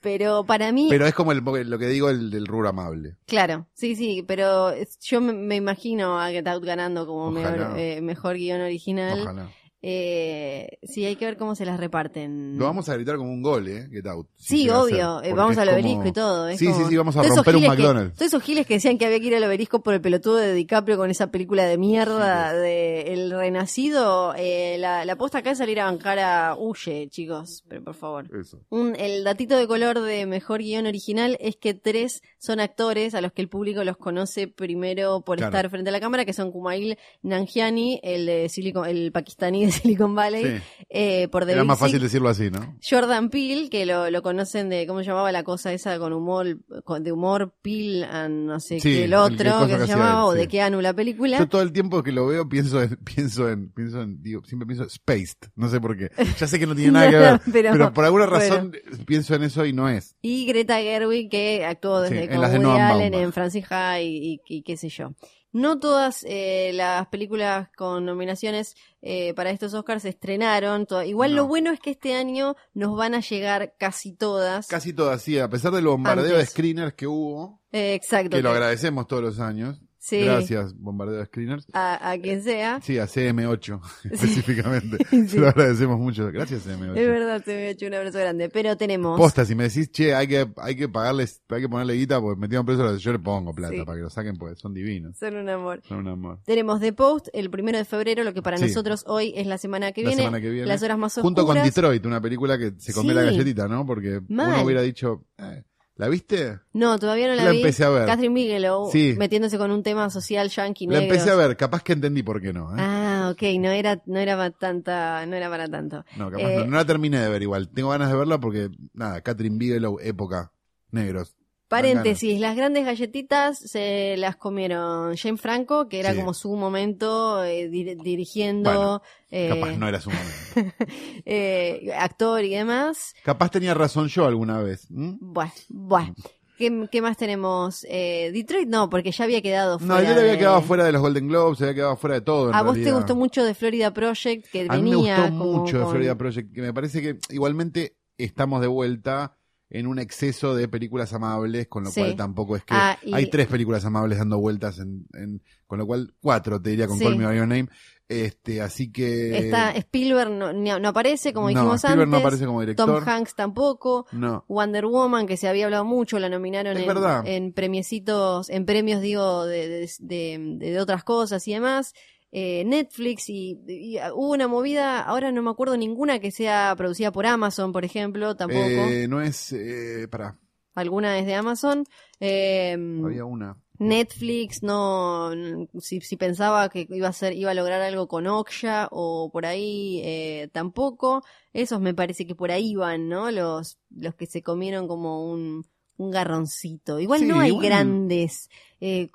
Pero para mí, Pero es como el- lo que digo el del rubro amable. claro, sí, sí, pero yo me, me imagino a Get Out ganando como Ojalá. mejor, eh, mejor guion original. Ojalá. Eh, sí, hay que ver cómo se las reparten. Lo vamos a gritar como un gol, ¿eh? Get out. si Sí, obvio. eh, vamos al como- obelisco y todo. es Sí, como- sí, sí, vamos a Todos romper un que- McDonald's. todos esos giles que decían que había que ir al obelisco por el pelotudo de DiCaprio con esa película de mierda de El Renacido. eh, la, la posta acá es salir a bancar a Huye, chicos. Pero por favor. Eso. Un, el datito de color de mejor guion original es que tres son actores a los que el público los conoce primero por Claro. estar frente a la cámara, que son Kumail Nanjiani, el de Silicon, el pakistaní de *laughs* Silicon Valley, Sí. eh, por The Era Big más fácil Sick. decirlo así, ¿no? Jordan Peele, que lo, lo conocen de, ¿cómo llamaba la cosa esa con humor, con- de humor Peele and no sé Sí, qué, el otro, qué que se llamaba, él, o sí. de Keanu la película. Yo todo el tiempo que lo veo pienso en, *laughs* pienso en, pienso en, digo, siempre pienso Spaced, no sé por qué. Ya sé que no tiene nada que *laughs* ver, pero, pero, por alguna bueno. razón pienso en eso y no es. Y Greta Gerwig, que actuó desde en las de Woody Allen, en Francis y, y- y qué sé yo. No todas eh, las películas con nominaciones eh, para estos Oscars se estrenaron. Igual lo No. bueno es que este año nos van a llegar casi todas. Casi todo así, a pesar del bombardeo de Antes. screeners que hubo, Eh, exacto. que lo agradecemos todos los años. Sí. Gracias, bombardeo de screeners. a, a quien sea. Sí, a CM8 *laughs* específicamente. *laughs* Sí. Se lo agradecemos mucho. Gracias, CM8. Es verdad, se me ha hecho un abrazo grande. Pero tenemos. Posta, si me decís, che, hay que, hay que pagarles, hay que ponerle guita porque metieron preso, yo le pongo plata Sí. para que lo saquen porque son divinos. Son un amor. Son un amor. Tenemos The Post el primero de febrero, lo que para nosotros hoy es la semana que La viene. semana que viene. Las horas más oscuras. Junto con Detroit, una película que se comió la galletita, ¿no? Porque Mal. uno hubiera dicho, eh, ¿la viste? No, todavía no la, la vi. empecé a ver. Catherine Bigelow Sí. metiéndose con un tema social yankee La negro. empecé a ver, capaz que entendí por qué no. ¿eh? Ah, ok, no era, no era para tanta, no era para tanto. no, capaz eh, no. No la terminé de ver igual. Tengo ganas de verla porque, nada, Catherine Bigelow, época, negros. Paréntesis, las grandes galletitas se las comieron Jane Franco, que era Sí. como su momento eh, dir- dirigiendo, Bueno, eh, Capaz no era su momento. *laughs* eh, actor y demás. capaz tenía razón yo alguna vez. Bueno, bueno. ¿Qué, qué más tenemos? Eh, Detroit no, porque ya había quedado No, fuera. yo le había de- quedado fuera de los Golden Globes, se había quedado fuera de todo. en A vos te gustó mucho de Florida Project, que A mí me venía gustó como mucho de con- Florida Project, que me parece que igualmente estamos de vuelta en un exceso de películas amables, con lo Sí. cual tampoco es que Ah, y- hay tres películas amables dando vueltas, en, en- con lo cual cuatro te diría con Sí. Call Me by Your Name. Este, así que Está Spielberg no, no aparece, como no, dijimos Spielberg antes. no aparece como director. Tom Hanks tampoco. No, Wonder Woman, que se había hablado mucho, la nominaron en, en premiecitos, en premios, digo, de, de, de- de otras cosas y demás. Eh, Netflix y, y hubo una movida, ahora no me acuerdo ninguna que sea producida por Amazon, por ejemplo, tampoco. Eh, no es eh, para Alguna es de Amazon. Eh, había una. Netflix no si, si pensaba que iba a ser iba a lograr algo con Okja o por ahí eh, tampoco esos me parece que por ahí van no los los que se comieron como un un garroncito igual Sí, no hay igual- grandes eh,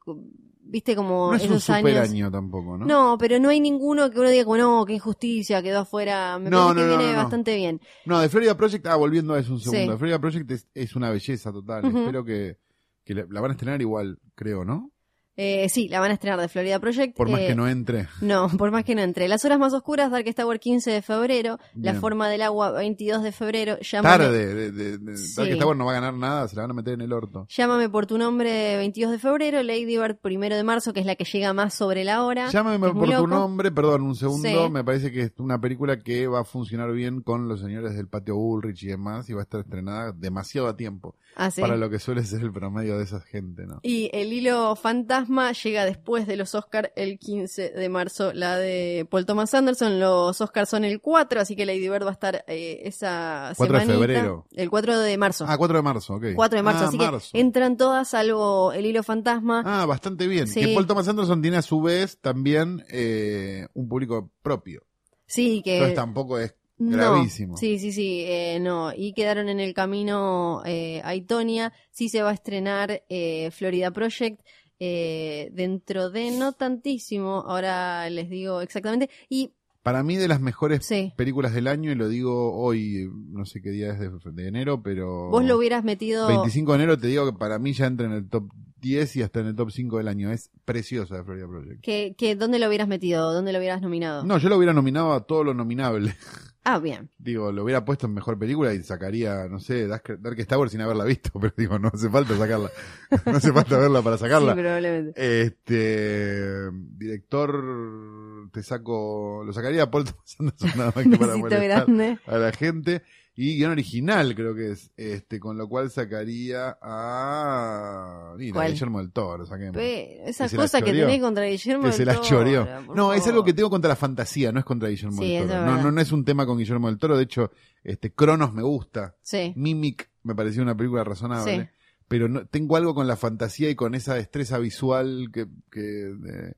viste como No es un super años año tampoco, ¿no? no pero no hay ninguno que uno diga como no qué injusticia quedó afuera me No, parece que no, no, viene bastante bien No, de Florida Project, ah, volviendo a eso un segundo. Sí. Florida Project es, es una belleza total. Espero que, que la, la van a estrenar igual, creo, ¿no? Eh, sí la van a estrenar de Florida Project Por más eh, que no entre. *laughs* No, por más que no entre. Las horas más oscuras, Dark Tower 15 de febrero, La forma del agua 22 de febrero, Llámame, Tarde. De, de, de- Sí. Dark Tower no va a ganar nada, se la van a meter en el orto. Llámame por tu nombre 22 de febrero, Lady Bird primero de marzo, que es la que llega más sobre la hora. Llámame por tu nombre, perdón, un segundo. Sí. Me parece que es una película que va a funcionar bien con los señores del patio Bullrich y demás y va a estar estrenada demasiado a tiempo Ah, sí. para lo que suele ser el promedio de esa gente, ¿no? Y el hilo fantasma llega después de los Oscars el 15 de marzo, la de Paul Thomas Anderson. Los Oscars son el 4, así que Lady Bird va a estar eh, esa 4 de febrero. El 4 de marzo. Ah, 4 de marzo, ok. 4 de marzo, Ah, así marzo. que entran todas salvo el hilo fantasma. Ah, bastante bien. Sí. Que Paul Thomas Anderson tiene a su vez también eh, un público propio. sí, que Entonces tampoco es No, gravísimo. Sí, sí, sí, eh, no. Y quedaron en el camino eh, Aitonia. Sí se va a estrenar eh, Florida Project eh, dentro de no tantísimo. Ahora les digo exactamente. Y Para mí de las mejores sí, películas del año, y lo digo hoy, no sé qué día es de, de enero, pero... vos lo hubieras metido. 25 de enero te digo que para mí ya entra en el top 10 y hasta en el top 5 del año. Es preciosa de Florida Project. ¿Que, que, ¿Dónde lo hubieras metido? ¿Dónde lo hubieras nominado? No, yo lo hubiera nominado a todo lo nominable. *laughs* Ah, bien. Digo, lo hubiera puesto en mejor película y sacaría, no sé, Dark- Darkest Tower sin haberla visto, *laughs* pero digo, no hace falta sacarla. *laughs* No hace falta verla para sacarla. Sí, probablemente. Este director te saco, lo sacaría a Paul Thomas Anderson nada más que para Besito molestar grande. a la gente y guion original creo que es, este, con lo cual sacaría a mira, ¿Cuál? Guillermo del Toro, saquemos. Esa Que se cosa que tenés contra Guillermo que del se la Toro, choreó. No, es algo que tengo contra la fantasía, no es contra Guillermo Sí, del Toro. No, no, no es un tema con Guillermo del Toro, de hecho, este Cronos me gusta. Sí, Mimic me pareció una película razonable. Sí. Pero no, tengo algo con la fantasía y con esa destreza visual que, que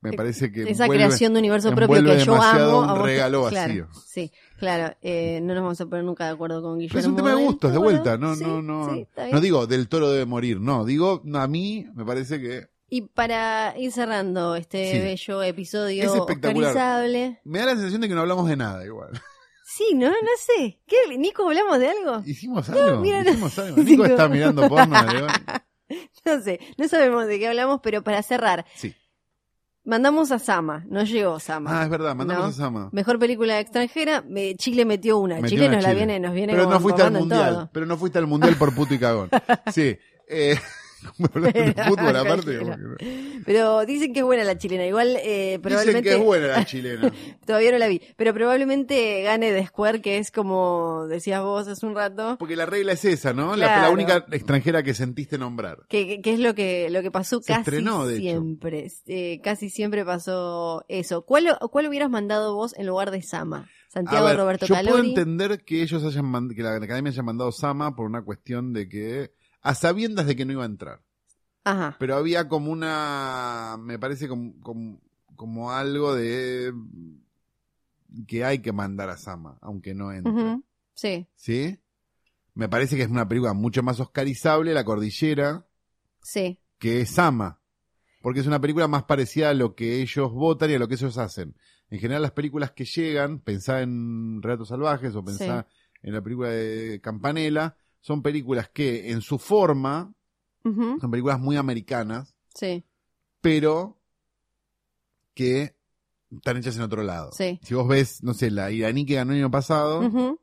me parece que esa envuelve- creación de universo propio que yo amo. un vos- regalo claro, vacío. Sí, claro. eh, no nos vamos a poner nunca de acuerdo con Guillermo. Pero es un tema de gustos, de vuelta. No, Sí, no, no. sí, no digo del toro debe morir, no. Digo, a mí me parece que Y para ir cerrando este Sí. bello episodio Es espectacular. me da la sensación de que no hablamos de nada igual. Sí, ¿no? No sé. ¿Qué, Nico, hablamos de algo? Hicimos algo. mira, no. Hicimos algo. Nico *laughs* está mirando porno. *laughs* No sé, no sabemos de qué hablamos, pero para cerrar, Sí. Mandamos a Sama, no llegó Sama. Ah, es verdad, mandamos No. a Sama. Mejor película extranjera, me- Chile metió una. Metió Chile una nos la Chile. viene, nos viene Pero como no fuiste al mundial. todo. Pero no fuiste al mundial por puto y cagón. *laughs* Sí. Eh, *laughs* como hablar de Pero, *laughs* fútbol aparte. cualquiera. como que- Pero dicen que es buena la chilena. Igual eh, Dicen probablemente. que es buena la chilena. *laughs* Todavía no la vi. Pero probablemente gane The Square, que es como decías vos hace un rato. Porque la regla es esa, ¿no? La- única extranjera que sentiste nombrar. Que, que- que es lo que, lo que pasó Se casi estrenó, de siempre. Eh, casi siempre pasó eso. ¿Cuál, ¿Cuál hubieras mandado vos en lugar de Sama? Santiago ver, Roberto yo puedo entender que ellos hayan que la academia haya mandado Sama por una cuestión de que a sabiendas de que no iba a entrar. Ajá. Pero había como una me parece como, como, como algo de que hay que mandar a Sama, aunque no entre. Sí, ¿Sí? Me parece que es una película mucho más oscarizable, La Cordillera, sí. que es Sama. Porque es una película más parecida a lo que ellos votan y a lo que ellos hacen. En general, las películas que llegan, pensá en Relatos Salvajes o pensá en la película de Campanella, son películas que en su forma son películas muy americanas, Sí, pero que están hechas en otro lado. sí. Si vos ves, no sé, la iraní que ganó el año pasado, Ujú.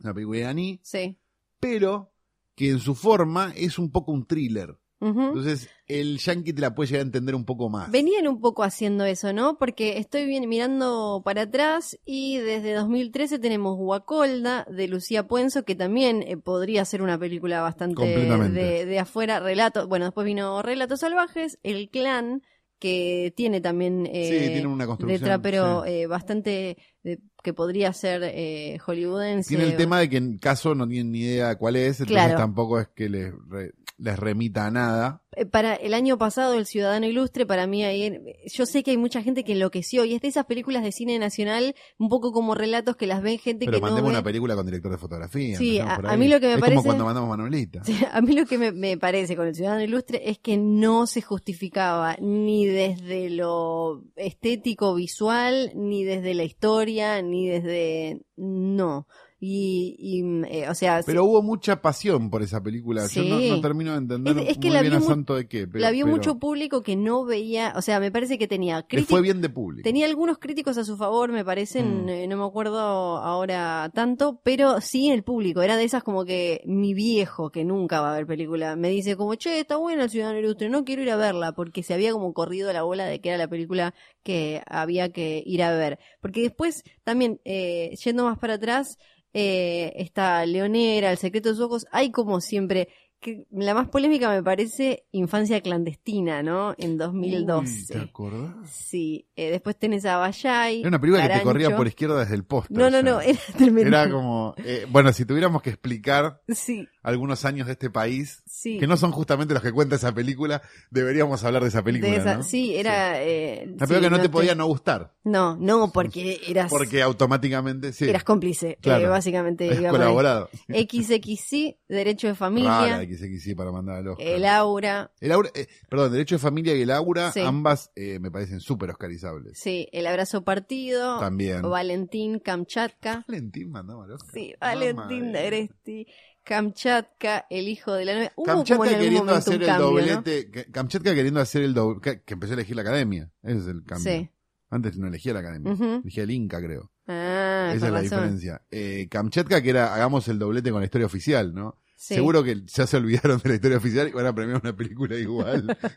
una película iraní, Sí. pero que en su forma es un poco un thriller. Entonces, el yankee te la puede llegar a entender un poco más. Venían un poco haciendo eso, ¿no? Porque estoy bien mirando para atrás y desde 2013 tenemos Guacolda de Lucía Puenzo, que también eh, podría ser una película bastante de, de afuera. Relato, bueno, después vino Relatos Salvajes, El Clan, que tiene también eh, sí, tiene una construcción. letra, pero sí. eh, bastante de- que podría ser eh, hollywoodense. Tiene el tema de que en caso no tienen ni idea cuál es, entonces Claro. tampoco es que les, re- les remita a nada. Eh, Para el año pasado, El Ciudadano Ilustre, para mí ahí, yo sé que hay mucha gente que enloqueció y es de esas películas de cine nacional, un poco como relatos que las ven gente Pero que no mandemos ve. una película con director de fotografía. Sí, a- a mí lo que me es parece- como cuando mandamos Manuelita. *laughs* Sí, A mí lo que me, me parece con El Ciudadano Ilustre es que no se justificaba ni desde lo estético visual, ni desde la historia, ni desde... No. Y, y, mm, eh, o sea, Pero hubo mucha pasión por esa película. Yo no, termino de entender Es- es que muy la bien vio a santo de qué. Pero, la vio pero mucho público que no veía, o sea, me parece que tenía le fue bien de público. Tenía algunos críticos a su favor, me parecen, Mm. eh, no me acuerdo ahora tanto, pero sí el público. Era de esas como que mi viejo, que nunca va a ver película, me dice como, che, está buena el Ciudadano Ilustre, no quiero ir a verla, porque se había como corrido la bola de que era la película que había que ir a ver. Porque después, también, eh, yendo más para atrás, eh, está Leonera, El secreto de sus ojos, hay como siempre... Que la más polémica me parece Infancia clandestina, ¿no? En 2012. Uy, ¿Te acordás? Sí, eh, después tenés a Bayay. Era una película que te corría por izquierda desde el póster. No, no, no, era tremendo. Era como, eh, bueno, si tuviéramos que explicar Sí, algunos años de este país, sí. que no son justamente los que cuenta esa película, deberíamos hablar de esa película, De esa- ¿no? Sí, era. eh, Una sí, película que no te te- podía no gustar, No, no, porque eras, porque automáticamente, sí, eras cómplice. Claro. eh, básicamente. es colaborado. XXC, Derecho de Familia, Rara XXI para mandar al Oscar. El Aura, El Aura, eh, perdón, Derecho de Familia y El Aura, Sí. ambas eh, me parecen súper oscarizables. sí, El Abrazo Partido, También. Valentín Kamchatka. Valentín mandaba al Oscar. Sí, Valentín Agresti. Kamchatka, el hijo de la novia. Hubo Kamchatka como en algún queriendo hacer el doblete. Kamchatka queriendo hacer el doblete. Que, empezó a elegir la academia. Ese es el cambio. Sí. Antes no elegía la academia. Ujú. Elegía el Inca, creo. Ah, Esa es la razón. diferencia. Eh, Kamchatka, que era hagamos el doblete con la historia oficial, ¿no? Sí. Seguro que ya se olvidaron de la historia oficial y van a premiar una película igual, *laughs*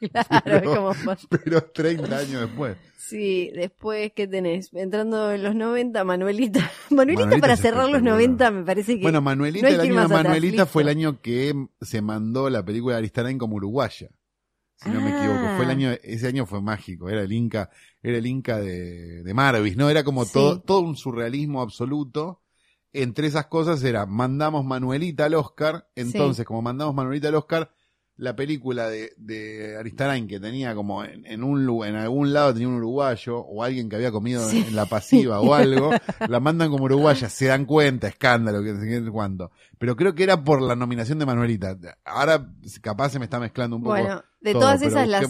Claro, Pero- como pero 30 años después. Sí, después, ¿qué tenés? Entrando en los 90, Manuelita. *laughs* Manuelita, Manuelita para cerrar los espectacular. 90 me parece que... Bueno, Manuelita, no el año atrás, Manuelita fue el año que se mandó la película de Aristarain como uruguaya. Si no me Ah. equivoco. Fue el año, ese año fue mágico. Era el Inca, era el Inca de, de Marvis, ¿no? Era como Sí. todo, todo un surrealismo absoluto. Entre esas cosas era, mandamos Manuelita al Oscar. Entonces, como mandamos Manuelita al Oscar, la película de, de Aristarain que tenía como en, en un en algún lado tenía un uruguayo o alguien que había comido Sí. en la pasiva o algo, *laughs* la mandan como uruguaya, se dan cuenta, escándalo, que no sé cuánto. Pero creo que era por la nominación de Manuelita. Ahora capaz se me está mezclando un poco. Bueno, de todo, todas esas, las,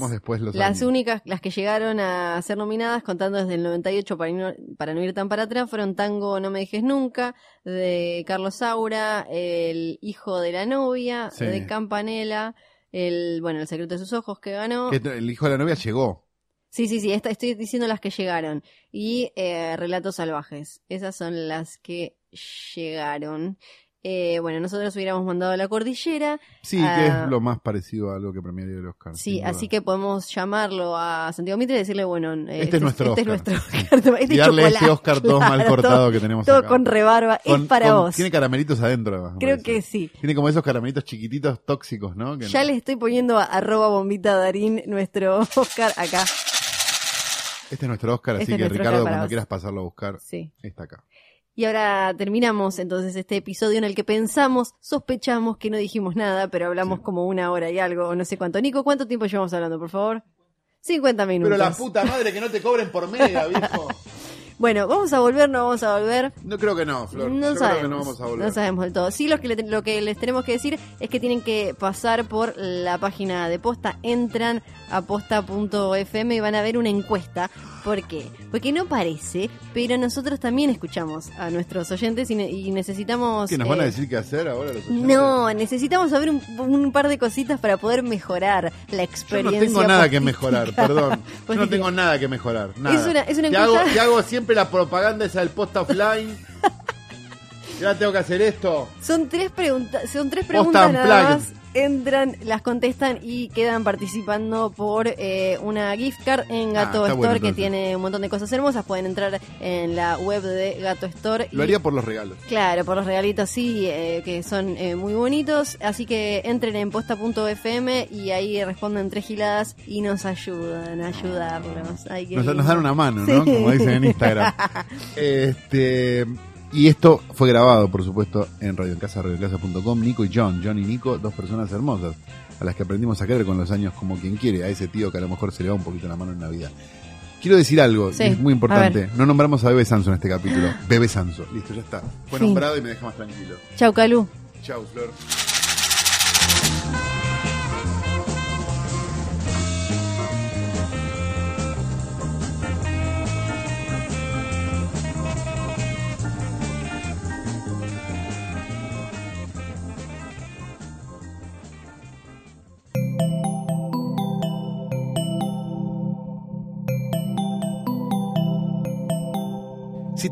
las años. únicas, las que llegaron a ser nominadas, contando desde el 98 para, no- para no ir tan para atrás, fueron Tango No me dejes nunca, de Carlos Saura, El hijo de la novia, Sí. de Campanella, el, bueno, El secreto de sus ojos que ganó. Que el hijo de la novia llegó. Sí, sí, sí, esta- estoy diciendo las que llegaron. Y eh, Relatos Salvajes. Esas son las que llegaron. Eh, bueno, nosotros hubiéramos mandado a la cordillera. Sí, que Ah. es lo más parecido a algo que premiaría el Oscar. Sí, así que podemos llamarlo a Santiago Mitre y decirle, bueno, eh, Este es nuestro este es Oscar. nuestro *laughs* Oscar. Este y darle ese Oscar todo mal cortado todo- que tenemos Todo acá. con rebarba. Con- es para con- vos. Tiene caramelitos adentro, además. Creo que sí. Tiene como esos caramelitos chiquititos tóxicos, ¿no? Que Ya no- le estoy poniendo a arroba bombita darín nuestro Oscar acá. Este es nuestro Oscar, así Este es que Ricardo, cuando vos. quieras pasarlo a buscar, Sí. está acá. Y ahora terminamos entonces este episodio en el que pensamos, sospechamos que no dijimos nada, pero hablamos como una hora y algo, o no sé cuánto. Nico, ¿cuánto tiempo llevamos hablando, por favor? 50 minutos. Pero la puta madre que no te cobren por mega, viejo. *laughs* Bueno, ¿vamos a volver? ¿No vamos a volver? No creo que no, Flor. No Yo sabemos, creo que no vamos a volver. no sabemos del todo. Sí, lo que, le- lo que les tenemos que decir es que tienen que pasar por la página de Posta, entran a posta.fm y van a ver una encuesta. ¿Por qué? Porque no parece, pero nosotros también escuchamos a nuestros oyentes y, ne- y necesitamos... ¿Qué nos van a eh, decir qué hacer ahora los oyentes? No, necesitamos saber un, un par de cositas para poder mejorar la Yo experiencia. no tengo *laughs* nada que mejorar, perdón. Yo no tengo nada que mejorar. Nada. Es una- es una te, hago, encuesta- te hago siempre la propaganda esa del post offline. *laughs* y ahora tengo que hacer esto. Son tres preguntas, son tres preguntas nada Unplugged. más. Entran, las contestan y quedan participando por eh, una gift card en Ah, Gato Store bueno, que tiene un montón de cosas hermosas. Pueden entrar en la web de Gato Store. y- Lo haría por los regalos. Claro, por los regalitos sí, eh, que son eh, muy bonitos. Así que entren en posta.fm y ahí responden tres giladas y nos ayudan a ayudarlos. Ay, qué Nos, dan una mano, ¿no? Sí. Como dicen en Instagram. *laughs* este, y esto fue grabado, por supuesto, en Radio en Casa, radioencasa.com. Nico y John, John y Nico, dos personas hermosas, a las que aprendimos a querer con los años como quien quiere, a ese tío que a lo mejor se le va un poquito la mano en Navidad. Quiero decir algo, Sí, es muy importante. No nombramos a Bebe Sanso en este capítulo. *gasps* Bebe Sanso. Listo, ya está. Fue nombrado y me deja más tranquilo. Chau, Calú. Chau, Flor.